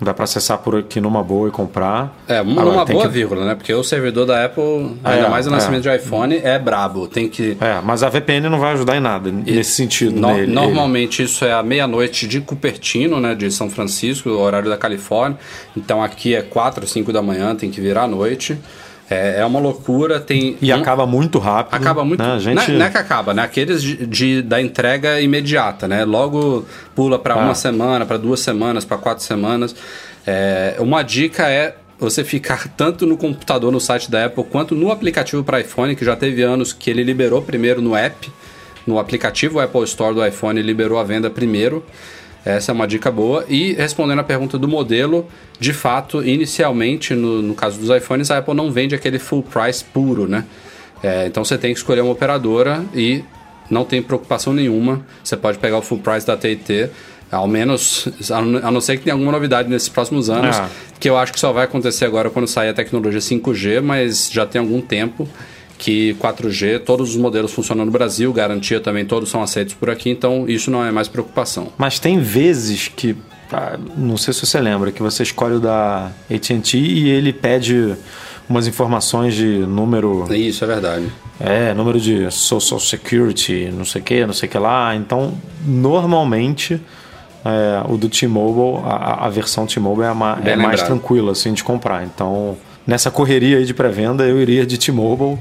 dá pra acessar por aqui numa boa e comprar. É, uma, Agora, uma boa que- vírgula, né? Porque o servidor da Apple, ainda É, mais o é. lançamento de iPhone, é brabo. Tem que. É, mas a VPN não vai ajudar em nada nesse sentido. No- né? Ele- normalmente isso é à meia-noite de Cupertino, né? De São Francisco, o horário da Califórnia. Então aqui é 4, 5 da manhã, tem que virar à noite. É, é uma loucura. Tem E um- acaba muito rápido. Acaba muito. Né? Gente... Não, é- não é que acaba, né? Aqueles de, de- da entrega imediata, né? Logo pula para Ah. uma semana, para duas semanas, para quatro semanas. É, uma dica é você ficar tanto no computador no site da Apple quanto no aplicativo para iPhone, que já teve anos que ele liberou primeiro no app, no aplicativo Apple Store do iPhone liberou a venda primeiro. Essa é uma dica boa. E respondendo a pergunta do modelo, de fato, inicialmente, no, no caso dos iPhones, a Apple não vende aquele full price puro, né? É, então você tem que escolher uma operadora e não tem preocupação nenhuma. Você pode pegar o full price da TT, ao menos, a não- ser que tenha alguma novidade nesses próximos anos, Ah. que eu acho que só vai acontecer agora quando sair a tecnologia 5G, mas já tem algum tempo que 4G, todos os modelos funcionam no Brasil, garantia também, todos são aceitos por aqui, então isso não é mais preocupação. Mas tem vezes que, ah, não sei se você lembra, que você escolhe o da AT&T e ele pede umas informações de número, Isso é verdade. é, número de Social Security, não sei o que, não sei o que lá. Então, normalmente, é, o do T-Mobile, a, a versão T-Mobile é, ma- é mais tranquila assim de comprar. Então, nessa correria aí de pré-venda, eu iria de T-Mobile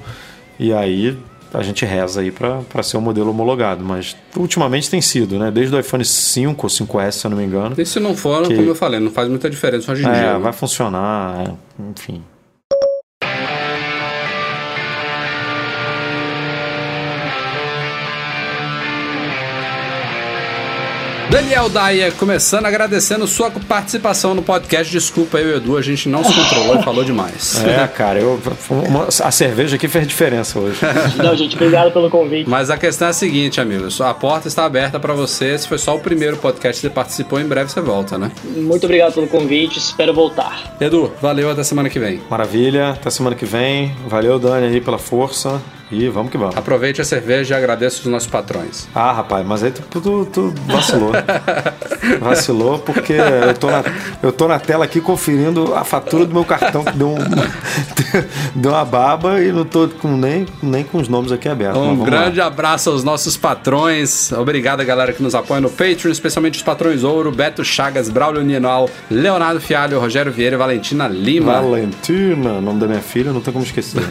e aí a gente reza aí para ser o modelo homologado. Mas ultimamente tem sido, né? Desde o iPhone 5 ou 5S, se eu não me engano. E se não for, Que- como eu falei, não faz muita diferença hoje em dia. É, né? vai funcionar, é, enfim. Daniel Daia, começando agradecendo sua participação no podcast. Desculpa eu e o Edu, a gente não se controlou e falou demais. É, cara, eu, uma- a cerveja aqui fez diferença hoje. Não, gente, obrigado pelo convite. Mas a questão é a seguinte, amigos. A porta está aberta para você. Esse foi só o primeiro podcast que você participou. Em breve você volta, né? Muito obrigado pelo convite, espero voltar. Edu, valeu. Até semana que vem. Maravilha, até semana que vem. Valeu, Dani, aí pela força. E vamos que vamos. Aproveite a cerveja e agradeça os nossos patrões. Ah, rapaz, mas aí tu, tu- tu vacilou. vacilou porque eu tô, na, eu tô na tela aqui conferindo a fatura do meu cartão que deu, um, deu uma baba e não tô com nem, nem com os nomes aqui abertos. Um vamos lá. grande abraço aos nossos patrões. Obrigado, galera, que nos apoia no Patreon, especialmente os patrões Ouro, Beto Chagas, Braulio Ninal, Leonardo Fialho, Rogério Vieira e Valentina Lima. Valentina, nome da minha filha, não tem como esquecer.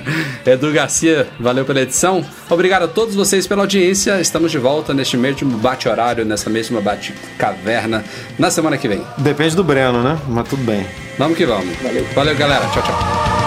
Edu Garcia, Valeu pela edição. Obrigado a todos vocês pela audiência. Estamos de volta neste mesmo bate-horário, nessa mesma bate-caverna, na semana que vem. Depende do Breno, né? Mas tudo bem. Vamos que vamos. Valeu. Valeu, galera. Tchau, tchau.